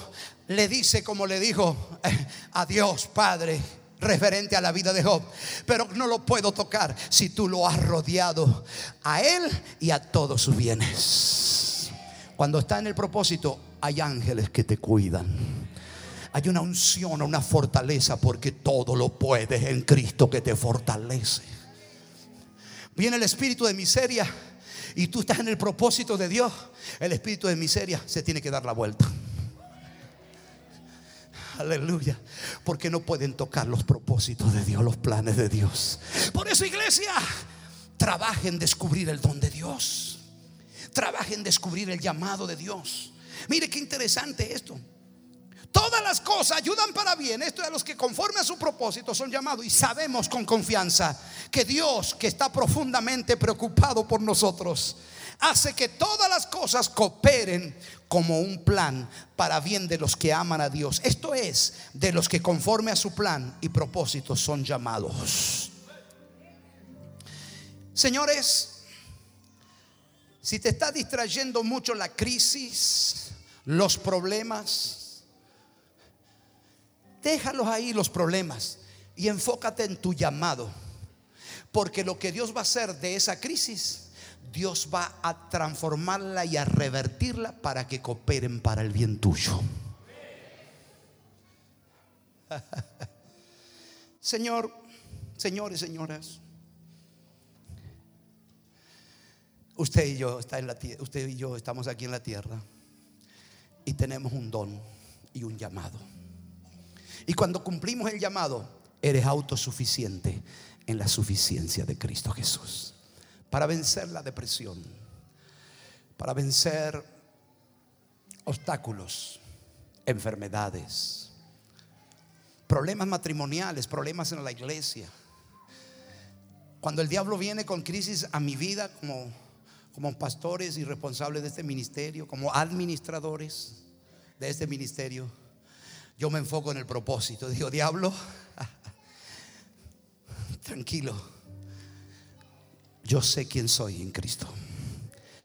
[SPEAKER 1] le dice como le dijo eh, a Dios Padre referente a la vida de Job. Pero no lo puedo tocar si tú lo has rodeado a él y a todos sus bienes. Cuando está en el propósito, hay ángeles que te cuidan. Hay una unción, una fortaleza, porque todo lo puedes en Cristo que te fortalece. Viene el espíritu de miseria y tú estás en el propósito de Dios, el espíritu de miseria se tiene que dar la vuelta. Aleluya. Porque no pueden tocar los propósitos de Dios, los planes de Dios. Por eso, iglesia, trabaja en descubrir el don de Dios. Trabaja en descubrir el llamado de Dios. Mire qué interesante esto. Todas las cosas ayudan para bien. Esto de los que conforme a su propósito son llamados. Y sabemos con confianza que Dios, que está profundamente preocupado por nosotros, hace que todas las cosas cooperen como un plan para bien de los que aman a Dios. Esto es, de los que conforme a su plan y propósito son llamados. Señores, si te está distrayendo mucho la crisis, los problemas, Déjalos ahí los problemas y enfócate en tu llamado. Porque lo que Dios va a hacer de esa crisis Dios va a transformarla y a revertirla para que cooperen para el bien tuyo. Señor, señores, señoras, usted y yo está en la usted y yo estamos aquí en la tierra y tenemos un don y un llamado. Y cuando cumplimos el llamado, eres autosuficiente en la suficiencia de Cristo Jesús. Para vencer la depresión, para vencer obstáculos, enfermedades, problemas matrimoniales, problemas en la iglesia. Cuando el diablo viene con crisis a mi vida como, como pastores y responsables de este ministerio, como administradores de este ministerio, yo me enfoco en el propósito. Digo, diablo, tranquilo. Yo sé quién soy en Cristo.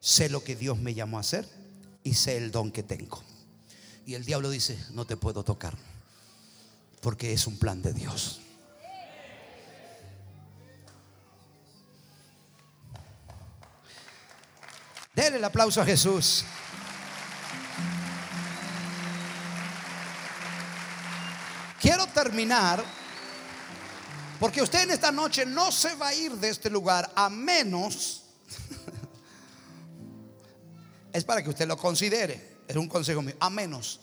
[SPEAKER 1] Sé lo que Dios me llamó a hacer y sé el don que tengo. Y el diablo dice, no te puedo tocar porque es un plan de Dios. Denle el aplauso a Jesús. Quiero terminar porque usted en esta noche no se va a ir de este lugar a menos, es para que usted lo considere, es un consejo mío, a menos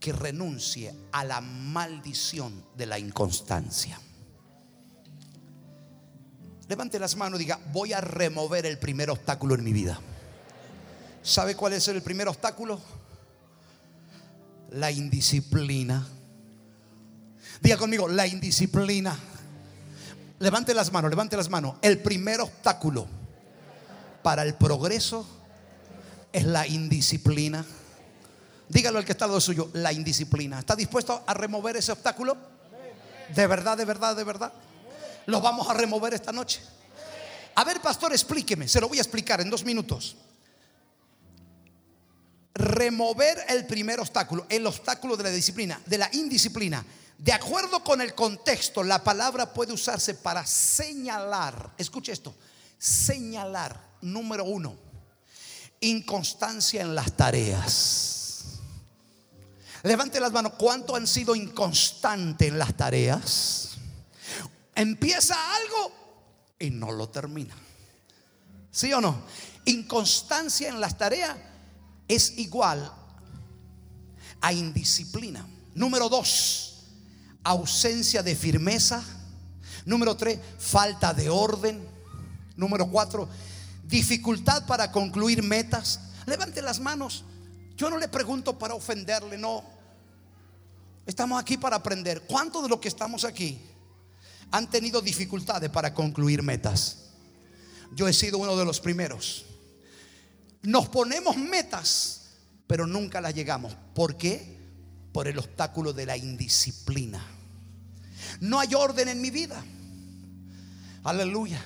[SPEAKER 1] que renuncie a la maldición de la inconstancia. Levante las manos y diga, voy a remover el primer obstáculo en mi vida. ¿Sabe cuál es el primer obstáculo? La indisciplina. Diga conmigo, la indisciplina. Levante las manos, levante las manos. El primer obstáculo para el progreso es la indisciplina. Dígalo al que está al lado suyo, la indisciplina. ¿Está dispuesto a remover ese obstáculo? De verdad, de verdad, de verdad. Lo vamos a remover esta noche. A ver, pastor, explíqueme. Se lo voy a explicar en dos minutos. Remover el primer obstáculo, el obstáculo de la disciplina, de la indisciplina. De acuerdo con el contexto, la palabra puede usarse para señalar. Escuche esto. Señalar, número uno, inconstancia en las tareas. Levante las manos. ¿Cuánto han sido inconstantes en las tareas? Empieza algo y no lo termina. ¿Sí o no? Inconstancia en las tareas es igual a indisciplina. Número dos, ausencia de firmeza. Número tres, falta de orden. Número cuatro, dificultad para concluir metas. Levante las manos. Yo no le pregunto para ofenderle, no. Estamos aquí para aprender. ¿Cuántos de los que estamos aquí han tenido dificultades para concluir metas? Yo he sido uno de los primeros. Nos ponemos metas, pero nunca las llegamos. ¿Por qué? Por el obstáculo de la indisciplina. No hay orden en mi vida. Aleluya.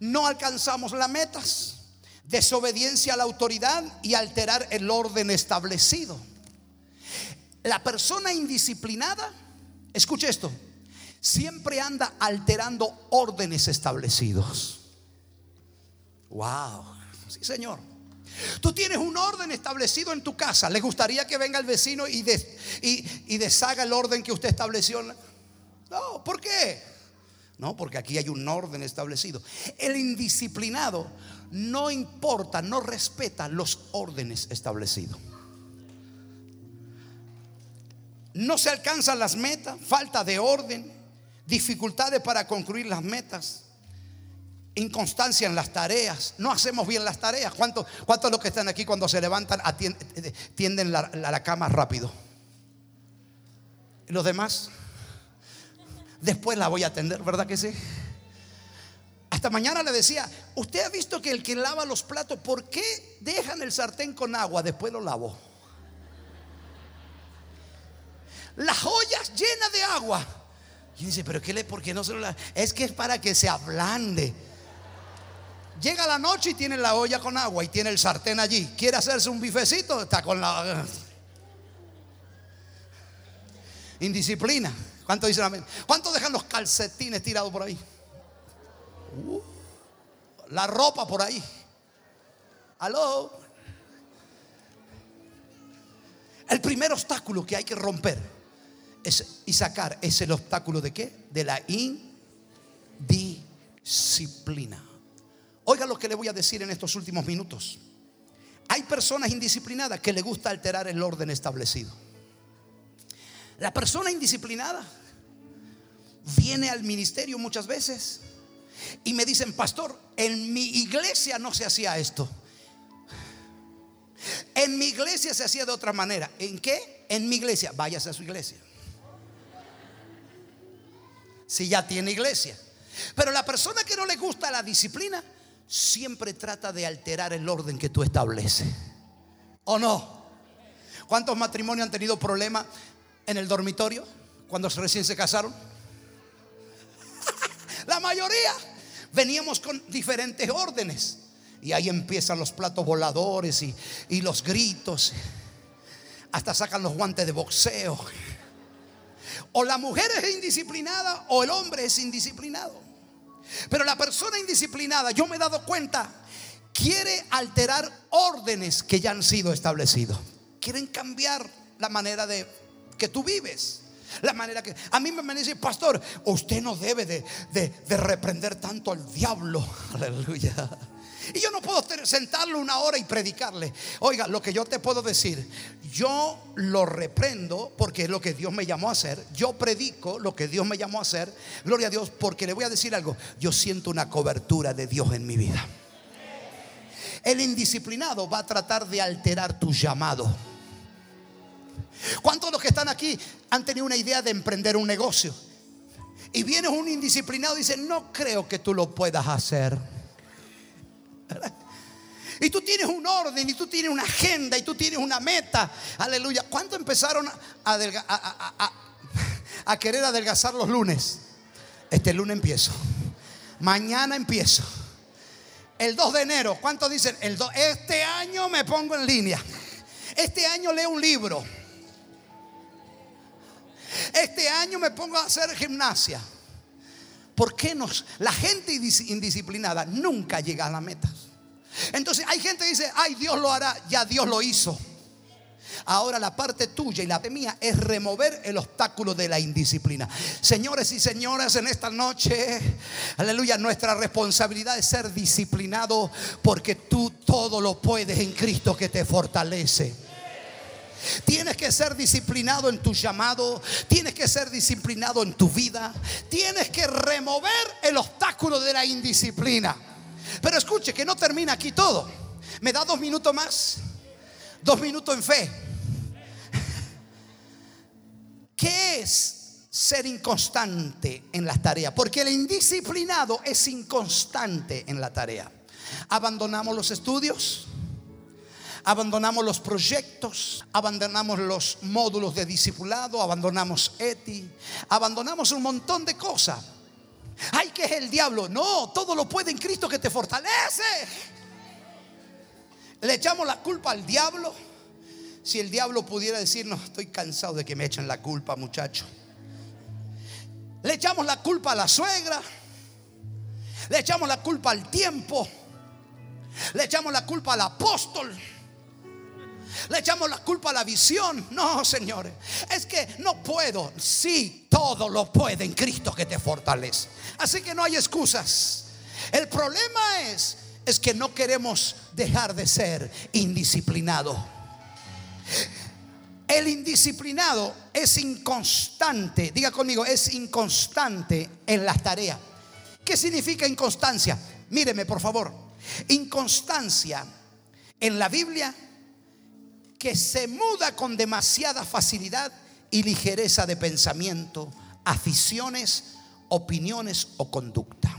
[SPEAKER 1] No alcanzamos las metas. Desobediencia a la autoridad y alterar el orden establecido. La persona indisciplinada, escuche esto, siempre anda alterando órdenes establecidos. Wow, sí señor. Tú tienes un orden establecido en tu casa. ¿Le gustaría que venga el vecino y, y, deshaga el orden que usted estableció? No, ¿por qué? No, porque aquí hay un orden establecido. El indisciplinado no importa, no respeta los órdenes establecidos. No se alcanzan las metas, falta de orden, dificultades para concluir las metas, inconstancia en las tareas, no hacemos bien las tareas. ¿Cuántos cuánto los que están aquí cuando se levantan tienden la, la cama rápido? ¿Y los demás? Después la voy a atender, ¿verdad que sí? Hasta mañana le decía, usted ha visto que el que lava los platos, ¿por qué dejan el sartén con agua? Después lo lavo las ollas llenas de agua. Y dice, pero ¿qué le? ¿Por qué no se lo Es que es para que se ablande. Llega la noche y tiene la olla con agua y tiene el sartén allí. Quiere hacerse un bifecito, está con la indisciplina. ¿Cuánto dicen amén? ¿Cuánto dejan los calcetines tirados por ahí? Uh, la ropa por ahí. Aló. El primer obstáculo que hay que romper es, y sacar es el obstáculo de qué? De la indisciplina. Oiga lo que le voy a decir en estos últimos minutos. Hay personas indisciplinadas que le gusta alterar el orden establecido. La persona indisciplinada viene al ministerio muchas veces y me dicen, pastor, en mi iglesia no se hacía esto. En mi iglesia se hacía de otra manera. ¿En qué? En mi iglesia. Váyase a su iglesia. Si ya tiene iglesia. Pero la persona que no le gusta la disciplina siempre trata de alterar el orden que tú estableces. ¿O no? ¿Cuántos matrimonios han tenido problemas en el dormitorio cuando recién se casaron? La mayoría veníamos con diferentes órdenes. Y ahí empiezan los platos voladores y, los gritos. Hasta sacan los guantes de boxeo. O la mujer es indisciplinada o el hombre es indisciplinado. Pero la persona indisciplinada, yo me he dado cuenta, quiere alterar órdenes que ya han sido establecidos. Quieren cambiar la manera de que tú vives. La manera que a mí me dice, pastor, usted no debe de, de reprender tanto al diablo. Aleluya. Y yo no puedo sentarlo una hora y predicarle. Oiga, lo que yo te puedo decir, yo lo reprendo porque es lo que Dios me llamó a hacer. Yo predico lo que Dios me llamó a hacer. Gloria a Dios, porque le voy a decir algo. Yo siento una cobertura de Dios en mi vida. El indisciplinado va a tratar de alterar tu llamado. ¿Cuántos de los que están aquí han tenido una idea de emprender un negocio? Y viene un indisciplinado y dice, no creo que tú lo puedas hacer. Y tú tienes un orden, y tú tienes una agenda, y tú tienes una meta. Aleluya. ¿Cuánto empezaron a, querer adelgazar los lunes? Este lunes empiezo. Mañana empiezo. El 2 de enero, ¿cuántos dicen? El este año me pongo en línea. Este año leo un libro. Este año me pongo a hacer gimnasia. ¿Por qué nos, la gente indisciplinada nunca llega a la meta? Entonces hay gente que dice, ay, Dios lo hará, ya Dios lo hizo. Ahora la parte tuya y la mía es remover el obstáculo de la indisciplina. Señores y señoras, en esta noche, aleluya, nuestra responsabilidad es ser disciplinado porque tú todo lo puedes en Cristo que te fortalece. Tienes que ser disciplinado en tu llamado. Tienes que ser disciplinado en tu vida. Tienes que remover el obstáculo de la indisciplina. Pero escuche que no termina aquí todo. ¿Me da dos minutos más? Dos minutos en fe. ¿Qué es ser inconstante en las tareas? Porque el indisciplinado es inconstante en la tarea. Abandonamos los estudios abandonamos los proyectos, abandonamos los módulos de discipulado, abandonamos ETI, abandonamos un montón de cosas. Ay, que es el diablo. No, todo lo puede en Cristo que te fortalece. Le echamos la culpa al diablo. Si el diablo pudiera decirnos, estoy cansado de que me echen la culpa, muchacho. Le echamos la culpa a la suegra. Le echamos la culpa al tiempo. Le echamos la culpa al apóstol. Le echamos la culpa a la visión. No, señores. Es que no puedo. Sí, todo lo puede en Cristo que te fortalece. Así que no hay excusas. El problema es es que no queremos dejar de ser indisciplinado. El indisciplinado es inconstante, diga conmigo, es inconstante en las tareas. ¿Qué significa inconstancia? Míreme, por favor. Inconstancia en la Biblia que se muda con demasiada facilidad y ligereza de pensamiento, aficiones, opiniones o conducta.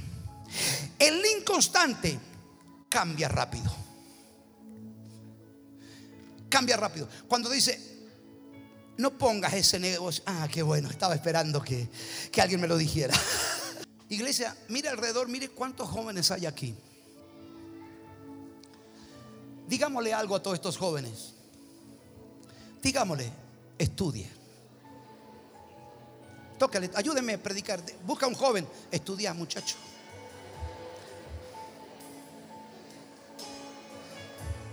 [SPEAKER 1] El inconstante cambia rápido. Cambia rápido. Cuando dice, no pongas ese negocio. Ah, qué bueno, estaba esperando que, que alguien me lo dijera. Iglesia, mire alrededor, mire cuántos jóvenes hay aquí. Digámosle algo a todos estos jóvenes. Digámosle, estudie. Tócale, ayúdeme a predicar. Busca un joven, estudia muchacho.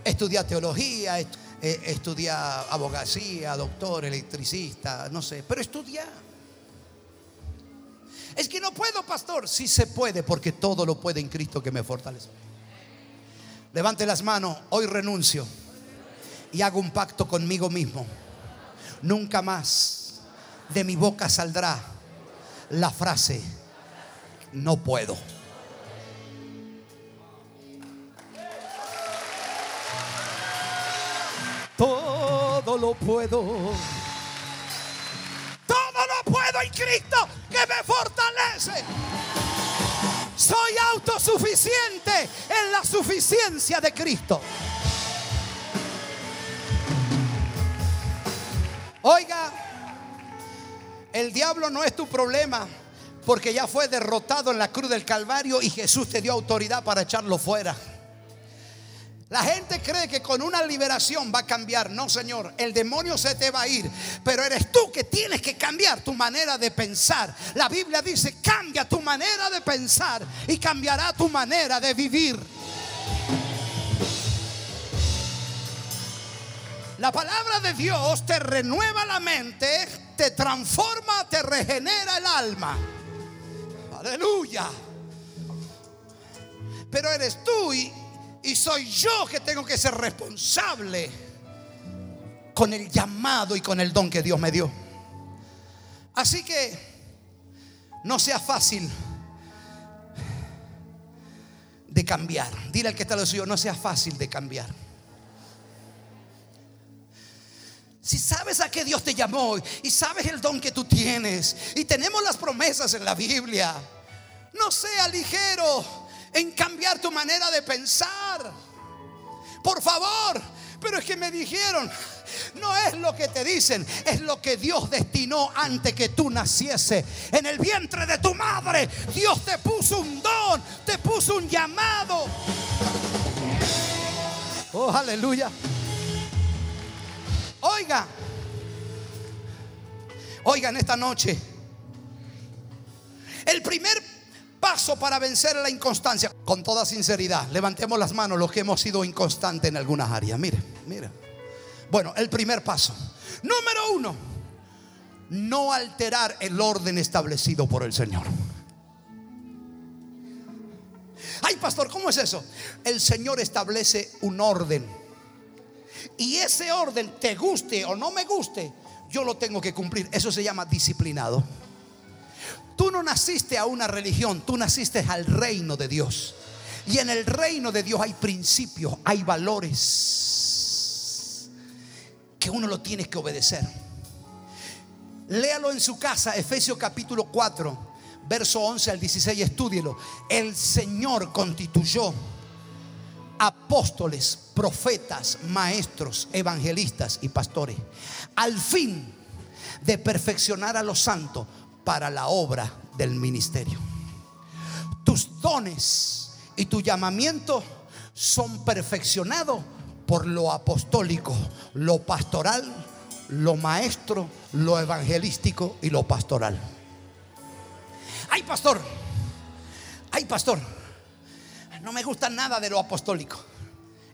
[SPEAKER 1] estudia teología, eh, estudia abogacía, doctor, electricista, no sé, pero estudia. Es que no puedo, pastor. Sí se puede, porque todo lo puede en Cristo que me fortalece. Levante las manos, hoy renuncio y hago un pacto conmigo mismo. Nunca más de mi boca saldrá la frase, no puedo. Todo lo puedo. Todo lo puedo en Cristo que me fortalece. Soy autosuficiente en la suficiencia de Cristo. El diablo no es tu problema porque ya fue derrotado en la cruz del Calvario y Jesús te dio autoridad para echarlo fuera. La gente cree que con una liberación va a cambiar. No, Señor, el demonio se te va a ir. Pero eres tú que tienes que cambiar tu manera de pensar. La Biblia dice, cambia tu manera de pensar y cambiará tu manera de vivir. La palabra de Dios te renueva la mente, te transforma, te regenera el alma. Aleluya. Pero eres tú y, soy yo que tengo que ser responsable con el llamado y con el don que Dios me dio. Así que no sea fácil de cambiar. Dile al que está lo suyo, no sea fácil de cambiar. Si sabes a qué Dios te llamó y sabes el don que tú tienes y tenemos las promesas en la Biblia, no sea ligero en cambiar tu manera de pensar. Por favor, pero es que me dijeron, no es lo que te dicen, es lo que Dios destinó antes que tú naciese. En el vientre de tu madre, Dios te puso un don, te puso un llamado. Oh, aleluya. Oiga, oigan esta noche. El primer paso para vencer la inconstancia, con toda sinceridad, levantemos las manos los que hemos sido inconstantes en algunas áreas. Mire, mire. Bueno, el primer paso. Número uno, no alterar el orden establecido por el Señor. Ay, pastor, ¿cómo es eso? El Señor establece un orden. Y ese orden, te guste o no me guste, yo lo tengo que cumplir. Eso se llama disciplinado. Tú no naciste a una religión, tú naciste al reino de Dios. Y en el reino de Dios hay principios, hay valores que uno lo tiene que obedecer. Léalo en su casa, Efesios capítulo 4, verso 11 al 16, estúdielo. El Señor constituyó apóstoles, profetas, maestros, evangelistas y pastores, al fin de perfeccionar a los santos para la obra del ministerio. Tus dones y tu llamamiento son perfeccionados por lo apostólico, lo pastoral, lo maestro, lo evangelístico y lo pastoral. Ay, pastor, ay, pastor, no me gusta nada de lo apostólico.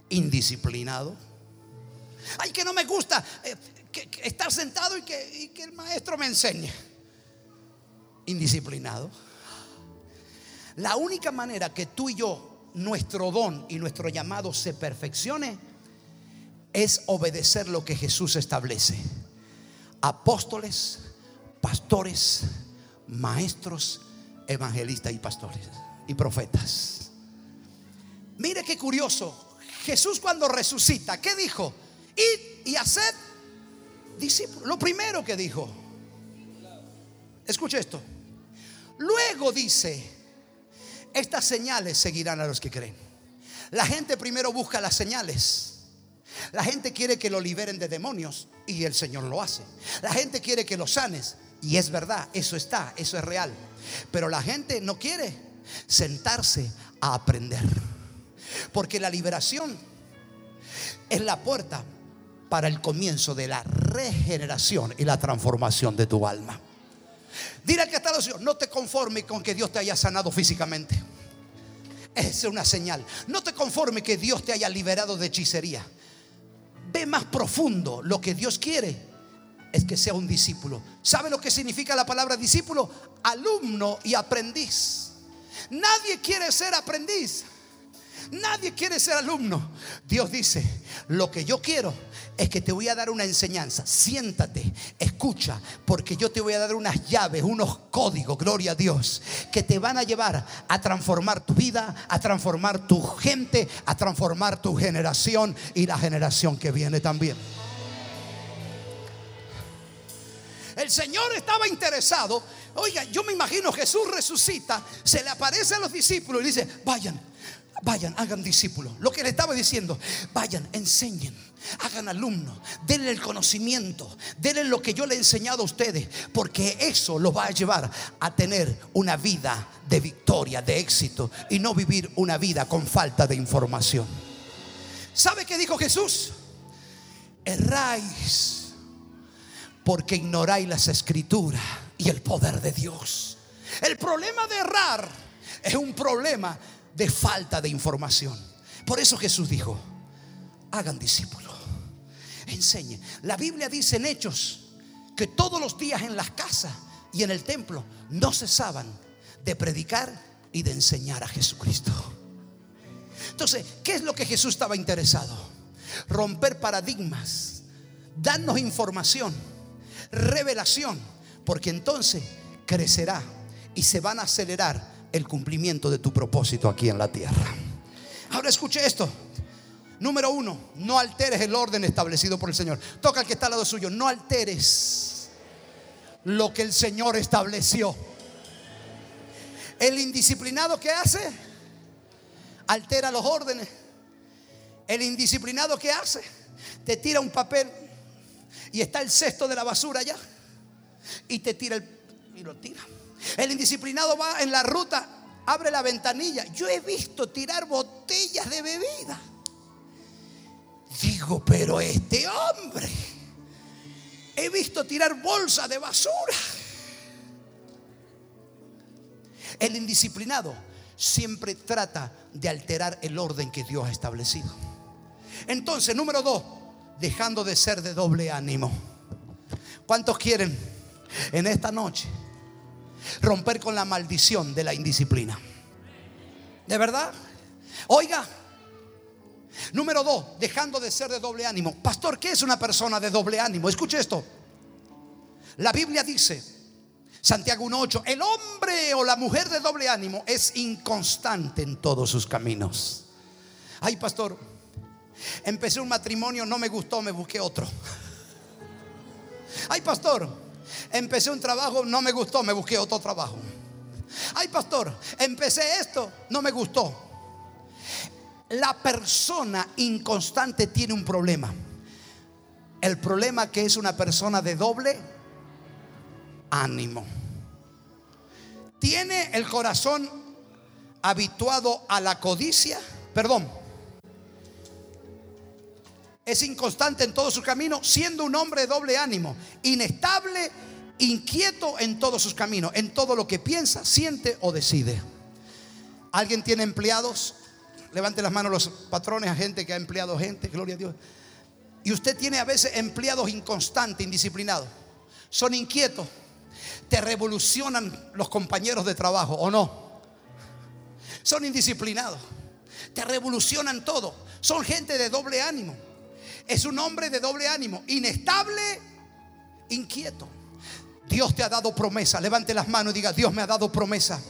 [SPEAKER 1] Indisciplinado. Ay, que no me gusta eh, estar sentado y que, y que el maestro me enseñe. Indisciplinado. La única manera que tú y yo, nuestro don y nuestro llamado se perfeccione es obedecer lo que Jesús establece. Apóstoles, pastores, maestros, evangelistas y pastores y profetas. Mire qué curioso. Jesús cuando resucita, ¿qué dijo? Id y haced discípulos. Lo primero que dijo. Escuche esto. Luego dice, estas señales seguirán a los que creen. La gente primero busca las señales. La gente quiere que lo liberen de demonios y el Señor lo hace. La gente quiere que lo sanes y es verdad, eso está, eso es real. Pero la gente no quiere sentarse a aprender. Porque la liberación es la puerta para el comienzo de la regeneración y la transformación de tu alma. Dile al que está lado, no te conformes con que Dios te haya sanado físicamente. es una señal. No te conforme que Dios te haya liberado de hechicería. Ve más profundo. Lo que Dios quiere es que sea un discípulo. ¿Sabe lo que significa la palabra discípulo? Alumno y aprendiz. Nadie quiere ser aprendiz. Nadie quiere ser alumno. Dios dice, lo que yo quiero es que te voy a dar una enseñanza. Siéntate, escucha, porque yo te voy a dar unas llaves, unos códigos, gloria a Dios, que te van a llevar a transformar tu vida, a transformar tu gente, a transformar tu generación y la generación que viene también. El Señor estaba interesado. Oiga, yo me imagino Jesús resucita, se le aparece a los discípulos y dice, vayan, vayan, hagan discípulos. Lo que le estaba diciendo, vayan, enseñen, hagan alumnos, denle el conocimiento, denle lo que yo le he enseñado a ustedes, porque eso los va a llevar a tener una vida de victoria, de éxito, y no vivir una vida con falta de información. ¿Sabe qué dijo Jesús? Erráis porque ignoráis las escrituras y el poder de Dios. El problema de errar es un problema de falta de información. Por eso Jesús dijo, hagan discípulos, enseñen. La Biblia dice en Hechos que todos los días en las casas y en el templo no cesaban de predicar y de enseñar a Jesucristo. Entonces, ¿qué es lo que Jesús estaba interesado? Romper paradigmas, darnos información revelación, porque entonces crecerá y se van a acelerar el cumplimiento de tu propósito aquí en la tierra. Ahora escuche esto. Número uno, no alteres el orden establecido por el Señor. Toca al que está al lado suyo, no alteres lo que el Señor estableció. El indisciplinado que hace, altera los órdenes. El indisciplinado que hace, te tira un papel y está el cesto de la basura allá y te tira el y lo tira. El indisciplinado va en la ruta, abre la ventanilla. Yo he visto tirar botellas de bebida. Digo, pero este hombre, he visto tirar bolsas de basura. El indisciplinado siempre trata de alterar el orden que Dios ha establecido. Entonces, número dos, dejando de ser de doble ánimo. ¿Cuántos quieren en esta noche romper con la maldición de la indisciplina? ¿De verdad? Oiga, número dos, dejando de ser de doble ánimo. Pastor, ¿qué es una persona de doble ánimo? Escuche esto. La Biblia dice, Santiago 1.8, el hombre o la mujer de doble ánimo es inconstante en todos sus caminos. Ay, pastor, Empecé un matrimonio, no me gustó, me busqué otro. Ay, pastor, empecé un trabajo, no me gustó, me busqué otro trabajo. Ay, pastor, empecé esto, no me gustó. La persona inconstante tiene un problema. El problema que es una persona de doble ánimo. Tiene el corazón habituado a la codicia, perdón, es inconstante en todo su camino, siendo un hombre de doble ánimo, inestable, inquieto en todos sus caminos, en todo lo que piensa, siente o decide. ¿Alguien tiene empleados? Levante las manos los patrones a gente que ha empleado gente, gloria a Dios. Y usted tiene a veces empleados inconstantes, indisciplinados. Son inquietos. Te revolucionan los compañeros de trabajo, ¿o no? Son indisciplinados. Te revolucionan todo. Son gente de doble ánimo. Es un hombre de doble ánimo, inestable, inquieto. Dios te ha dado promesa. Levante las manos y diga, Dios me ha dado promesa.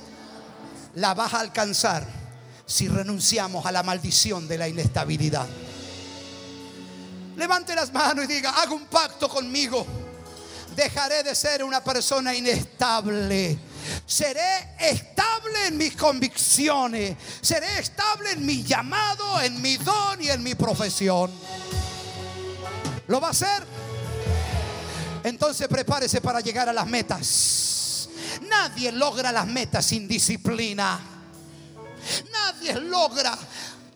[SPEAKER 1] La vas a alcanzar si renunciamos a la maldición de la inestabilidad. Levante las manos y diga, hago un pacto conmigo. Dejaré de ser una persona inestable. Seré estable en mis convicciones. Seré estable en mi llamado, en mi don y en mi profesión. ¿Lo va a hacer? Entonces prepárese para llegar a las metas. Nadie logra las metas sin disciplina. Nadie logra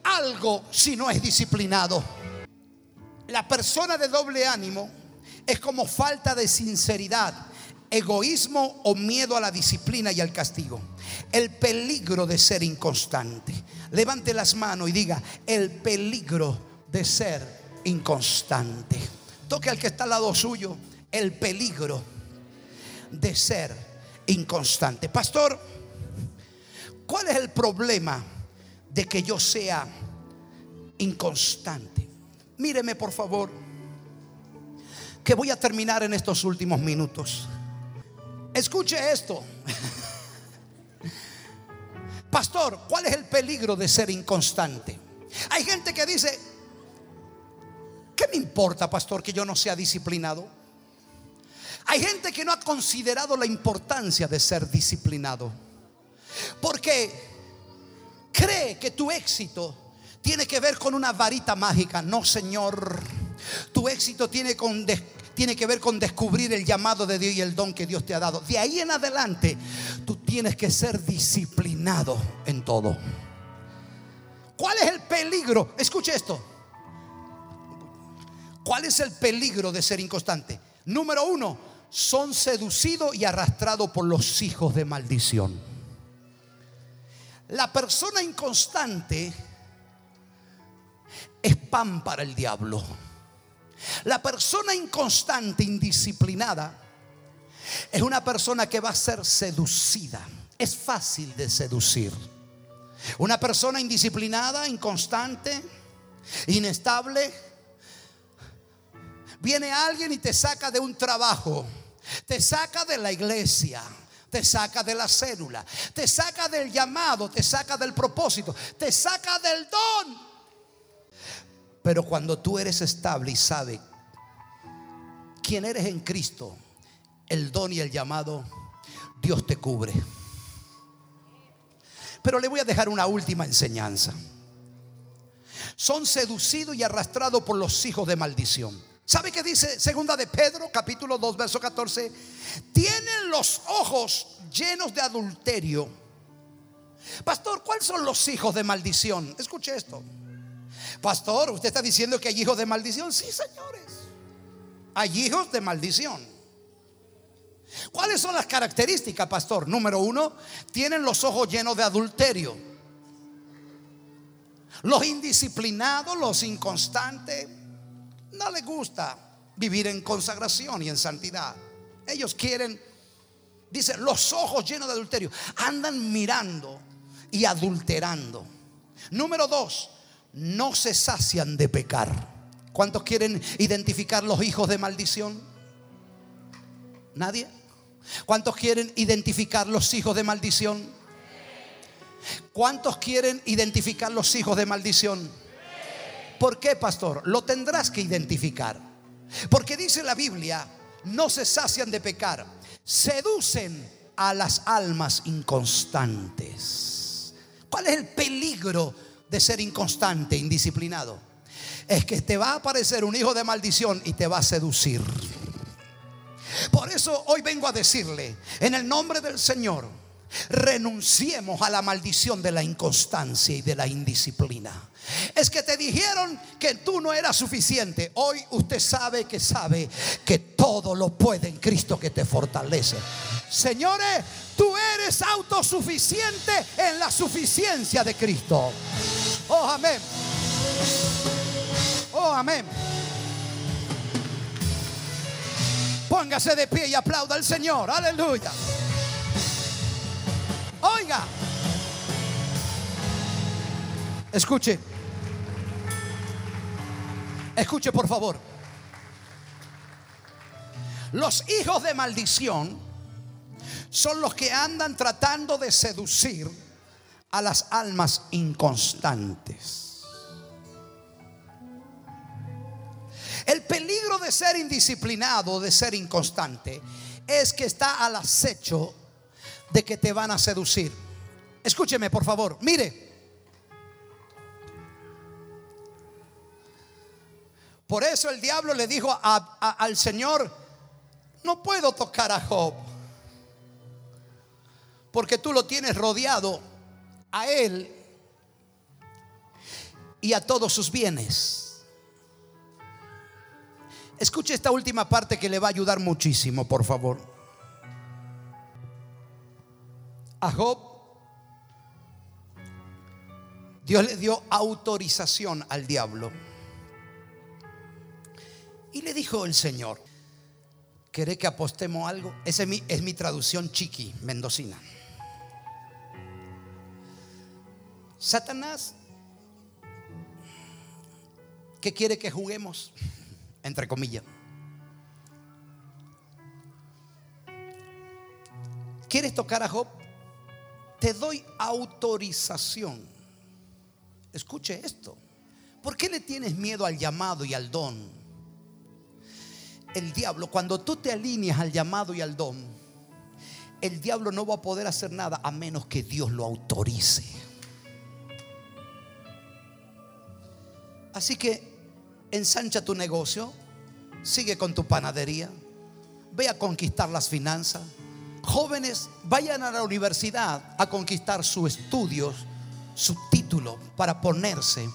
[SPEAKER 1] algo si no es disciplinado. La persona de doble ánimo es como falta de sinceridad egoísmo o miedo a la disciplina y al castigo. El peligro de ser inconstante. Levante las manos y diga, el peligro de ser inconstante. Toque al que está al lado suyo, el peligro de ser inconstante. Pastor, ¿cuál es el problema de que yo sea inconstante? Míreme por favor, que voy a terminar en estos últimos minutos. Escuche esto. Pastor, ¿cuál es el peligro de ser inconstante? Hay gente que dice, ¿qué me importa, pastor, que yo no sea disciplinado? Hay gente que no ha considerado la importancia de ser disciplinado. Porque cree que tu éxito tiene que ver con una varita mágica. No, Señor. Tu éxito tiene con tiene que ver con descubrir el llamado de Dios y el don que Dios te ha dado. De ahí en adelante, tú tienes que ser disciplinado en todo. ¿Cuál es el peligro? Escuche esto. ¿Cuál es el peligro de ser inconstante? Número uno, son seducidos y arrastrados por los hijos de maldición. La persona inconstante es pan para el diablo. La persona inconstante, indisciplinada, es una persona que va a ser seducida. Es fácil de seducir. Una persona indisciplinada, inconstante, inestable. Viene alguien y te saca de un trabajo, te saca de la iglesia, te saca de la célula, te saca del llamado, te saca del propósito, te saca del don. Pero cuando tú eres estable y sabes quién eres en Cristo, el don y el llamado, Dios te cubre. Pero le voy a dejar una última enseñanza. Son seducidos y arrastrados por los hijos de maldición. ¿Sabe qué dice segunda de Pedro, capítulo 2, verso 14? Tienen los ojos llenos de adulterio. Pastor, ¿cuáles son los hijos de maldición? Escuche esto. Pastor, usted está diciendo que hay hijos de maldición. Sí, señores. Hay hijos de maldición. ¿Cuáles son las características, pastor? Número uno, tienen los ojos llenos de adulterio. Los indisciplinados, los inconstantes, no les gusta vivir en consagración y en santidad. Ellos quieren, dice, los ojos llenos de adulterio. Andan mirando y adulterando. Número dos, no se sacian de pecar. ¿Cuántos quieren identificar los hijos de maldición? ¿Nadie? ¿Cuántos quieren identificar los hijos de maldición? ¿Cuántos quieren identificar los hijos de maldición? ¿Por qué, pastor? Lo tendrás que identificar. Porque dice la Biblia, no se sacian de pecar, seducen a las almas inconstantes. ¿Cuál es el peligro de ser inconstante, indisciplinado, es que te va a aparecer un hijo de maldición y te va a seducir. Por eso hoy vengo a decirle, en el nombre del Señor, renunciemos a la maldición de la inconstancia y de la indisciplina. Es que te dijeron que tú no eras suficiente. Hoy usted sabe que sabe que todo lo puede en Cristo que te fortalece. Señores, tú eres autosuficiente en la suficiencia de Cristo. Oh, amén. Oh, amén. Póngase de pie y aplauda al Señor. Aleluya. Oiga. Escuche. Escuche por favor. Los hijos de maldición son los que andan tratando de seducir a las almas inconstantes. El peligro de ser indisciplinado, de ser inconstante, es que está al acecho de que te van a seducir. Escúcheme, por favor. Mire. Por eso el diablo le dijo al Señor, no puedo tocar a Job, porque tú lo tienes rodeado a él y a todos sus bienes. Escuche esta última parte que le va a ayudar muchísimo, por favor. A Job, Dios le dio autorización al diablo. Y le dijo el Señor, ¿querés que apostemos algo? Esa es mi, traducción chiqui, mendocina. Satanás, ¿qué quiere que juguemos? Entre comillas. ¿Quieres tocar a Job? Te doy autorización. Escuche esto. ¿Por qué le tienes miedo al llamado y al don? El diablo, cuando tú te alineas al llamado y al don, el diablo no va a poder hacer nada a menos que Dios lo autorice. Así que ensancha tu negocio, sigue con tu panadería, ve a conquistar las finanzas. Jóvenes, vayan a la universidad a conquistar sus estudios, su título, para ponerse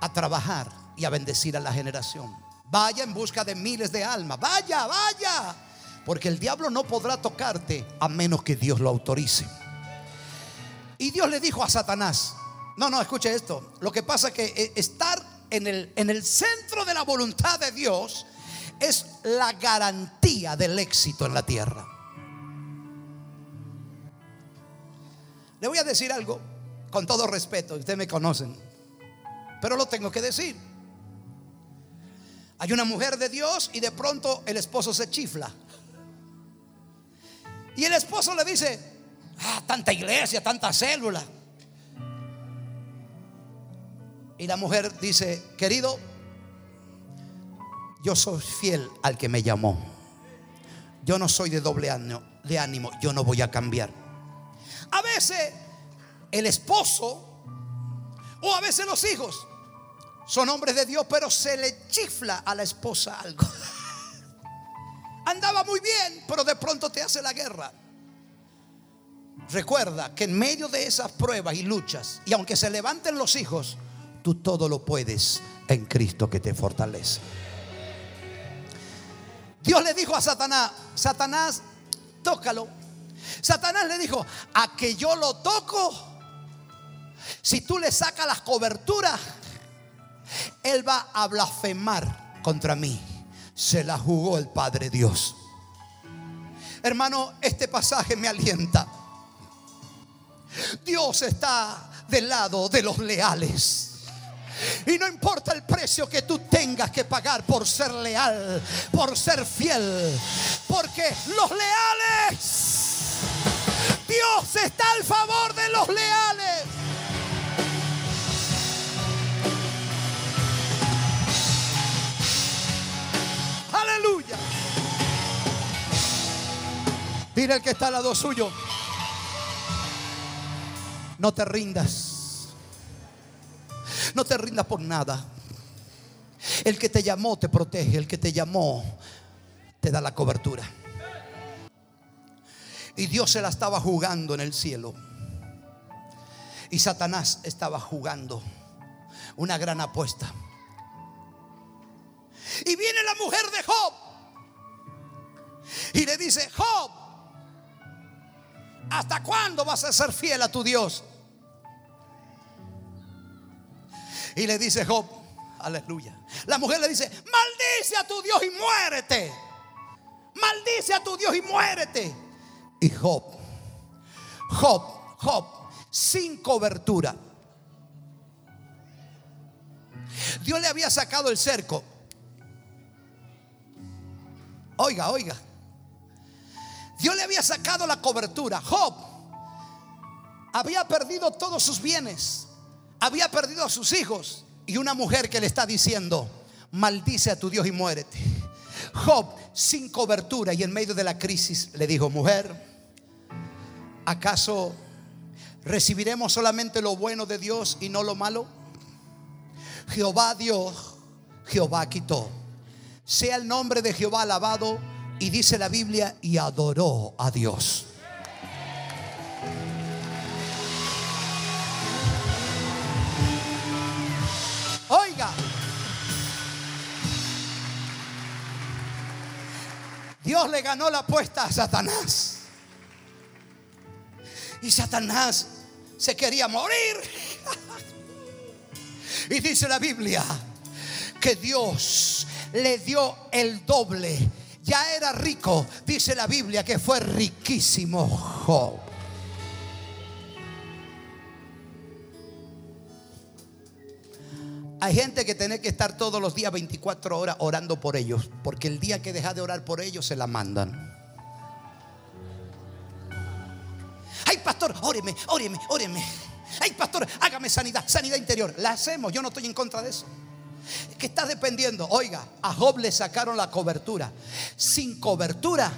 [SPEAKER 1] a trabajar y a bendecir a la generación. Vaya en busca de miles de almas. Vaya, vaya. Porque el diablo no podrá tocarte a menos que Dios lo autorice. Y Dios le dijo a Satanás, no, no, escuche esto. Lo que pasa es que eh, estar en el, en el centro de la voluntad de Dios es la garantía del éxito en la tierra. Le voy a decir algo con todo respeto, ustedes me conocen, pero lo tengo que decir. Hay una mujer de Dios y de pronto el esposo se chifla. Y el esposo le dice, ah, tanta iglesia, tanta célula. Y la mujer dice, querido, yo soy fiel al que me llamó. Yo no soy de doble ánimo, de ánimo, yo no voy a cambiar. A veces el esposo o a veces los hijos son hombres de Dios, pero se le chifla a la esposa algo. Andaba muy bien, pero de pronto te hace la guerra. Recuerda que en medio de esas pruebas y luchas, y aunque se levanten los hijos, tú todo lo puedes en Cristo que te fortalece. Dios le dijo a Satanás, Satanás, tócalo. Satanás le dijo, a que yo lo toco, si tú le sacas las coberturas, él va a blasfemar contra mí. Se la jugó el Padre Dios. Hermano, este pasaje me alienta. Dios está del lado de los leales. Y no importa el precio que tú tengas que pagar por ser leal, por ser fiel. Porque los leales, Dios está al favor de los leales. Aleluya. Dile al que está al lado suyo. No te rindas. No te rindas por nada. El que te llamó te protege. El que te llamó te da la cobertura. Y Dios se la estaba jugando en el cielo. Y Satanás estaba jugando una gran apuesta. Y viene la mujer de Job. Y le dice, Job, ¿hasta cuándo vas a ser fiel a tu Dios? Y le dice Job, aleluya. La mujer le dice, maldice a tu Dios y muérete. Maldice a tu Dios y muérete. Y Job, Job, Job, sin cobertura. Dios le había sacado el cerco. Oiga, oiga. Dios le había sacado la cobertura. Job había perdido todos sus bienes. Había perdido a sus hijos. Y una mujer que le está diciendo, maldice a tu Dios y muérete. Job, sin cobertura y en medio de la crisis, le dijo, mujer, ¿acaso recibiremos solamente lo bueno de Dios y no lo malo? Jehová dio, Jehová quitó. Sea el nombre de Jehová alabado. Y dice la Biblia, y adoró a Dios. Dios le ganó la apuesta a Satanás. Y Satanás se quería morir. Y dice la Biblia que Dios le dio el doble. Ya era rico, dice la Biblia que fue riquísimo Job. Hay gente que tiene que estar todos los días 24 horas orando por ellos, porque el día que deja de orar por ellos se la mandan. Ay, pastor, óreme, óreme, óreme. Ay, pastor, hágame sanidad, sanidad interior. La hacemos, yo no estoy en contra de eso. Que está dependiendo. Oiga, a Job le sacaron la cobertura. Sin cobertura,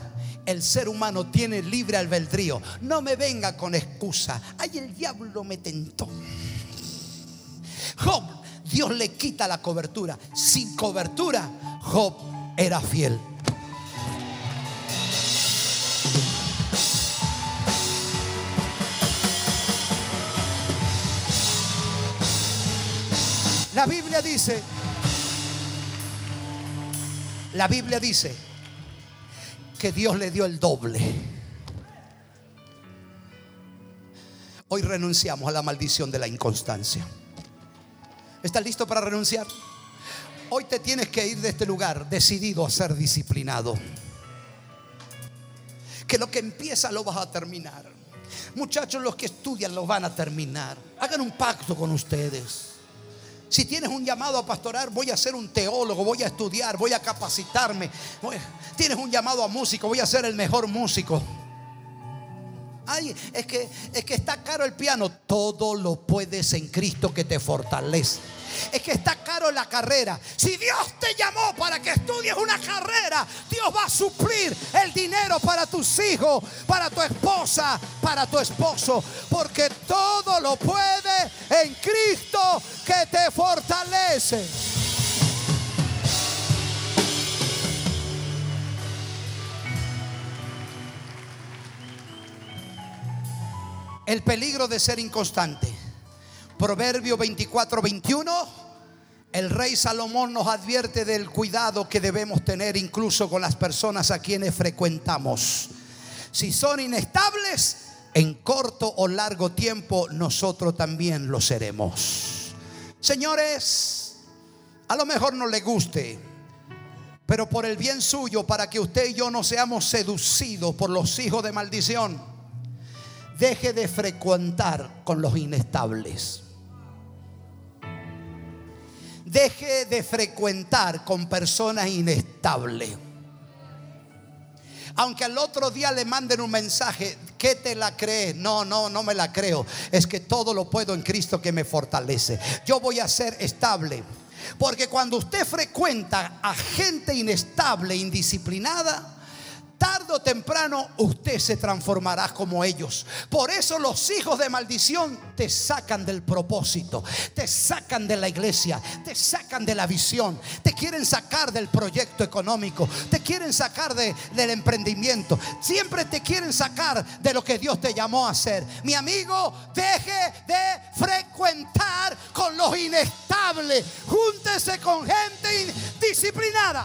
[SPEAKER 1] el ser humano tiene libre albedrío. No me venga con excusa. Ay, el diablo me tentó. Job, Dios le quita la cobertura. Sin cobertura, Job era fiel. La Biblia dice, la Biblia dice que Dios le dio el doble. Hoy renunciamos a la maldición de la inconstancia. ¿Estás listo para renunciar? Hoy te tienes que ir de este lugar decidido a ser disciplinado. Que lo que empieza lo vas a terminar. Muchachos, los que estudian lo van a terminar. Hagan un pacto con ustedes. Si tienes un llamado a pastorar, voy a ser un teólogo, voy a estudiar, voy a capacitarme. tienes un llamado a músico, voy a ser el mejor músico. Ay, es que, es que está caro el piano. Todo lo puedes en Cristo que te fortalece. Es que está caro la carrera. Si Dios te llamó para que estudies una carrera, Dios va a suplir el dinero para tus hijos, para tu esposa, para tu esposo. Porque todo lo puede en Cristo que te fortalece. El peligro de ser inconstante. Proverbio 24, 21. El rey Salomón nos advierte del cuidado que debemos tener incluso con las personas a quienes frecuentamos. Si son inestables, en corto o largo tiempo nosotros también lo seremos. Señores, a lo mejor no le guste, pero por el bien suyo, para que usted y yo no seamos seducidos por los hijos de maldición deje de frecuentar con los inestables. Deje de frecuentar con personas inestables. Aunque al otro día le manden un mensaje, ¿qué te la crees? No, no, no me la creo. Es que todo lo puedo en Cristo que me fortalece. Yo voy a ser estable. Porque cuando usted frecuenta a gente inestable, indisciplinada, tarde o temprano usted se transformará como ellos. Por eso los hijos de maldición te sacan del propósito, te sacan de la iglesia, te sacan de la visión, te quieren sacar del proyecto económico, te quieren sacar del emprendimiento, siempre te quieren sacar de lo que Dios te llamó a hacer. Mi amigo, deje de frecuentar con los inestables, júntese con gente indisciplinada.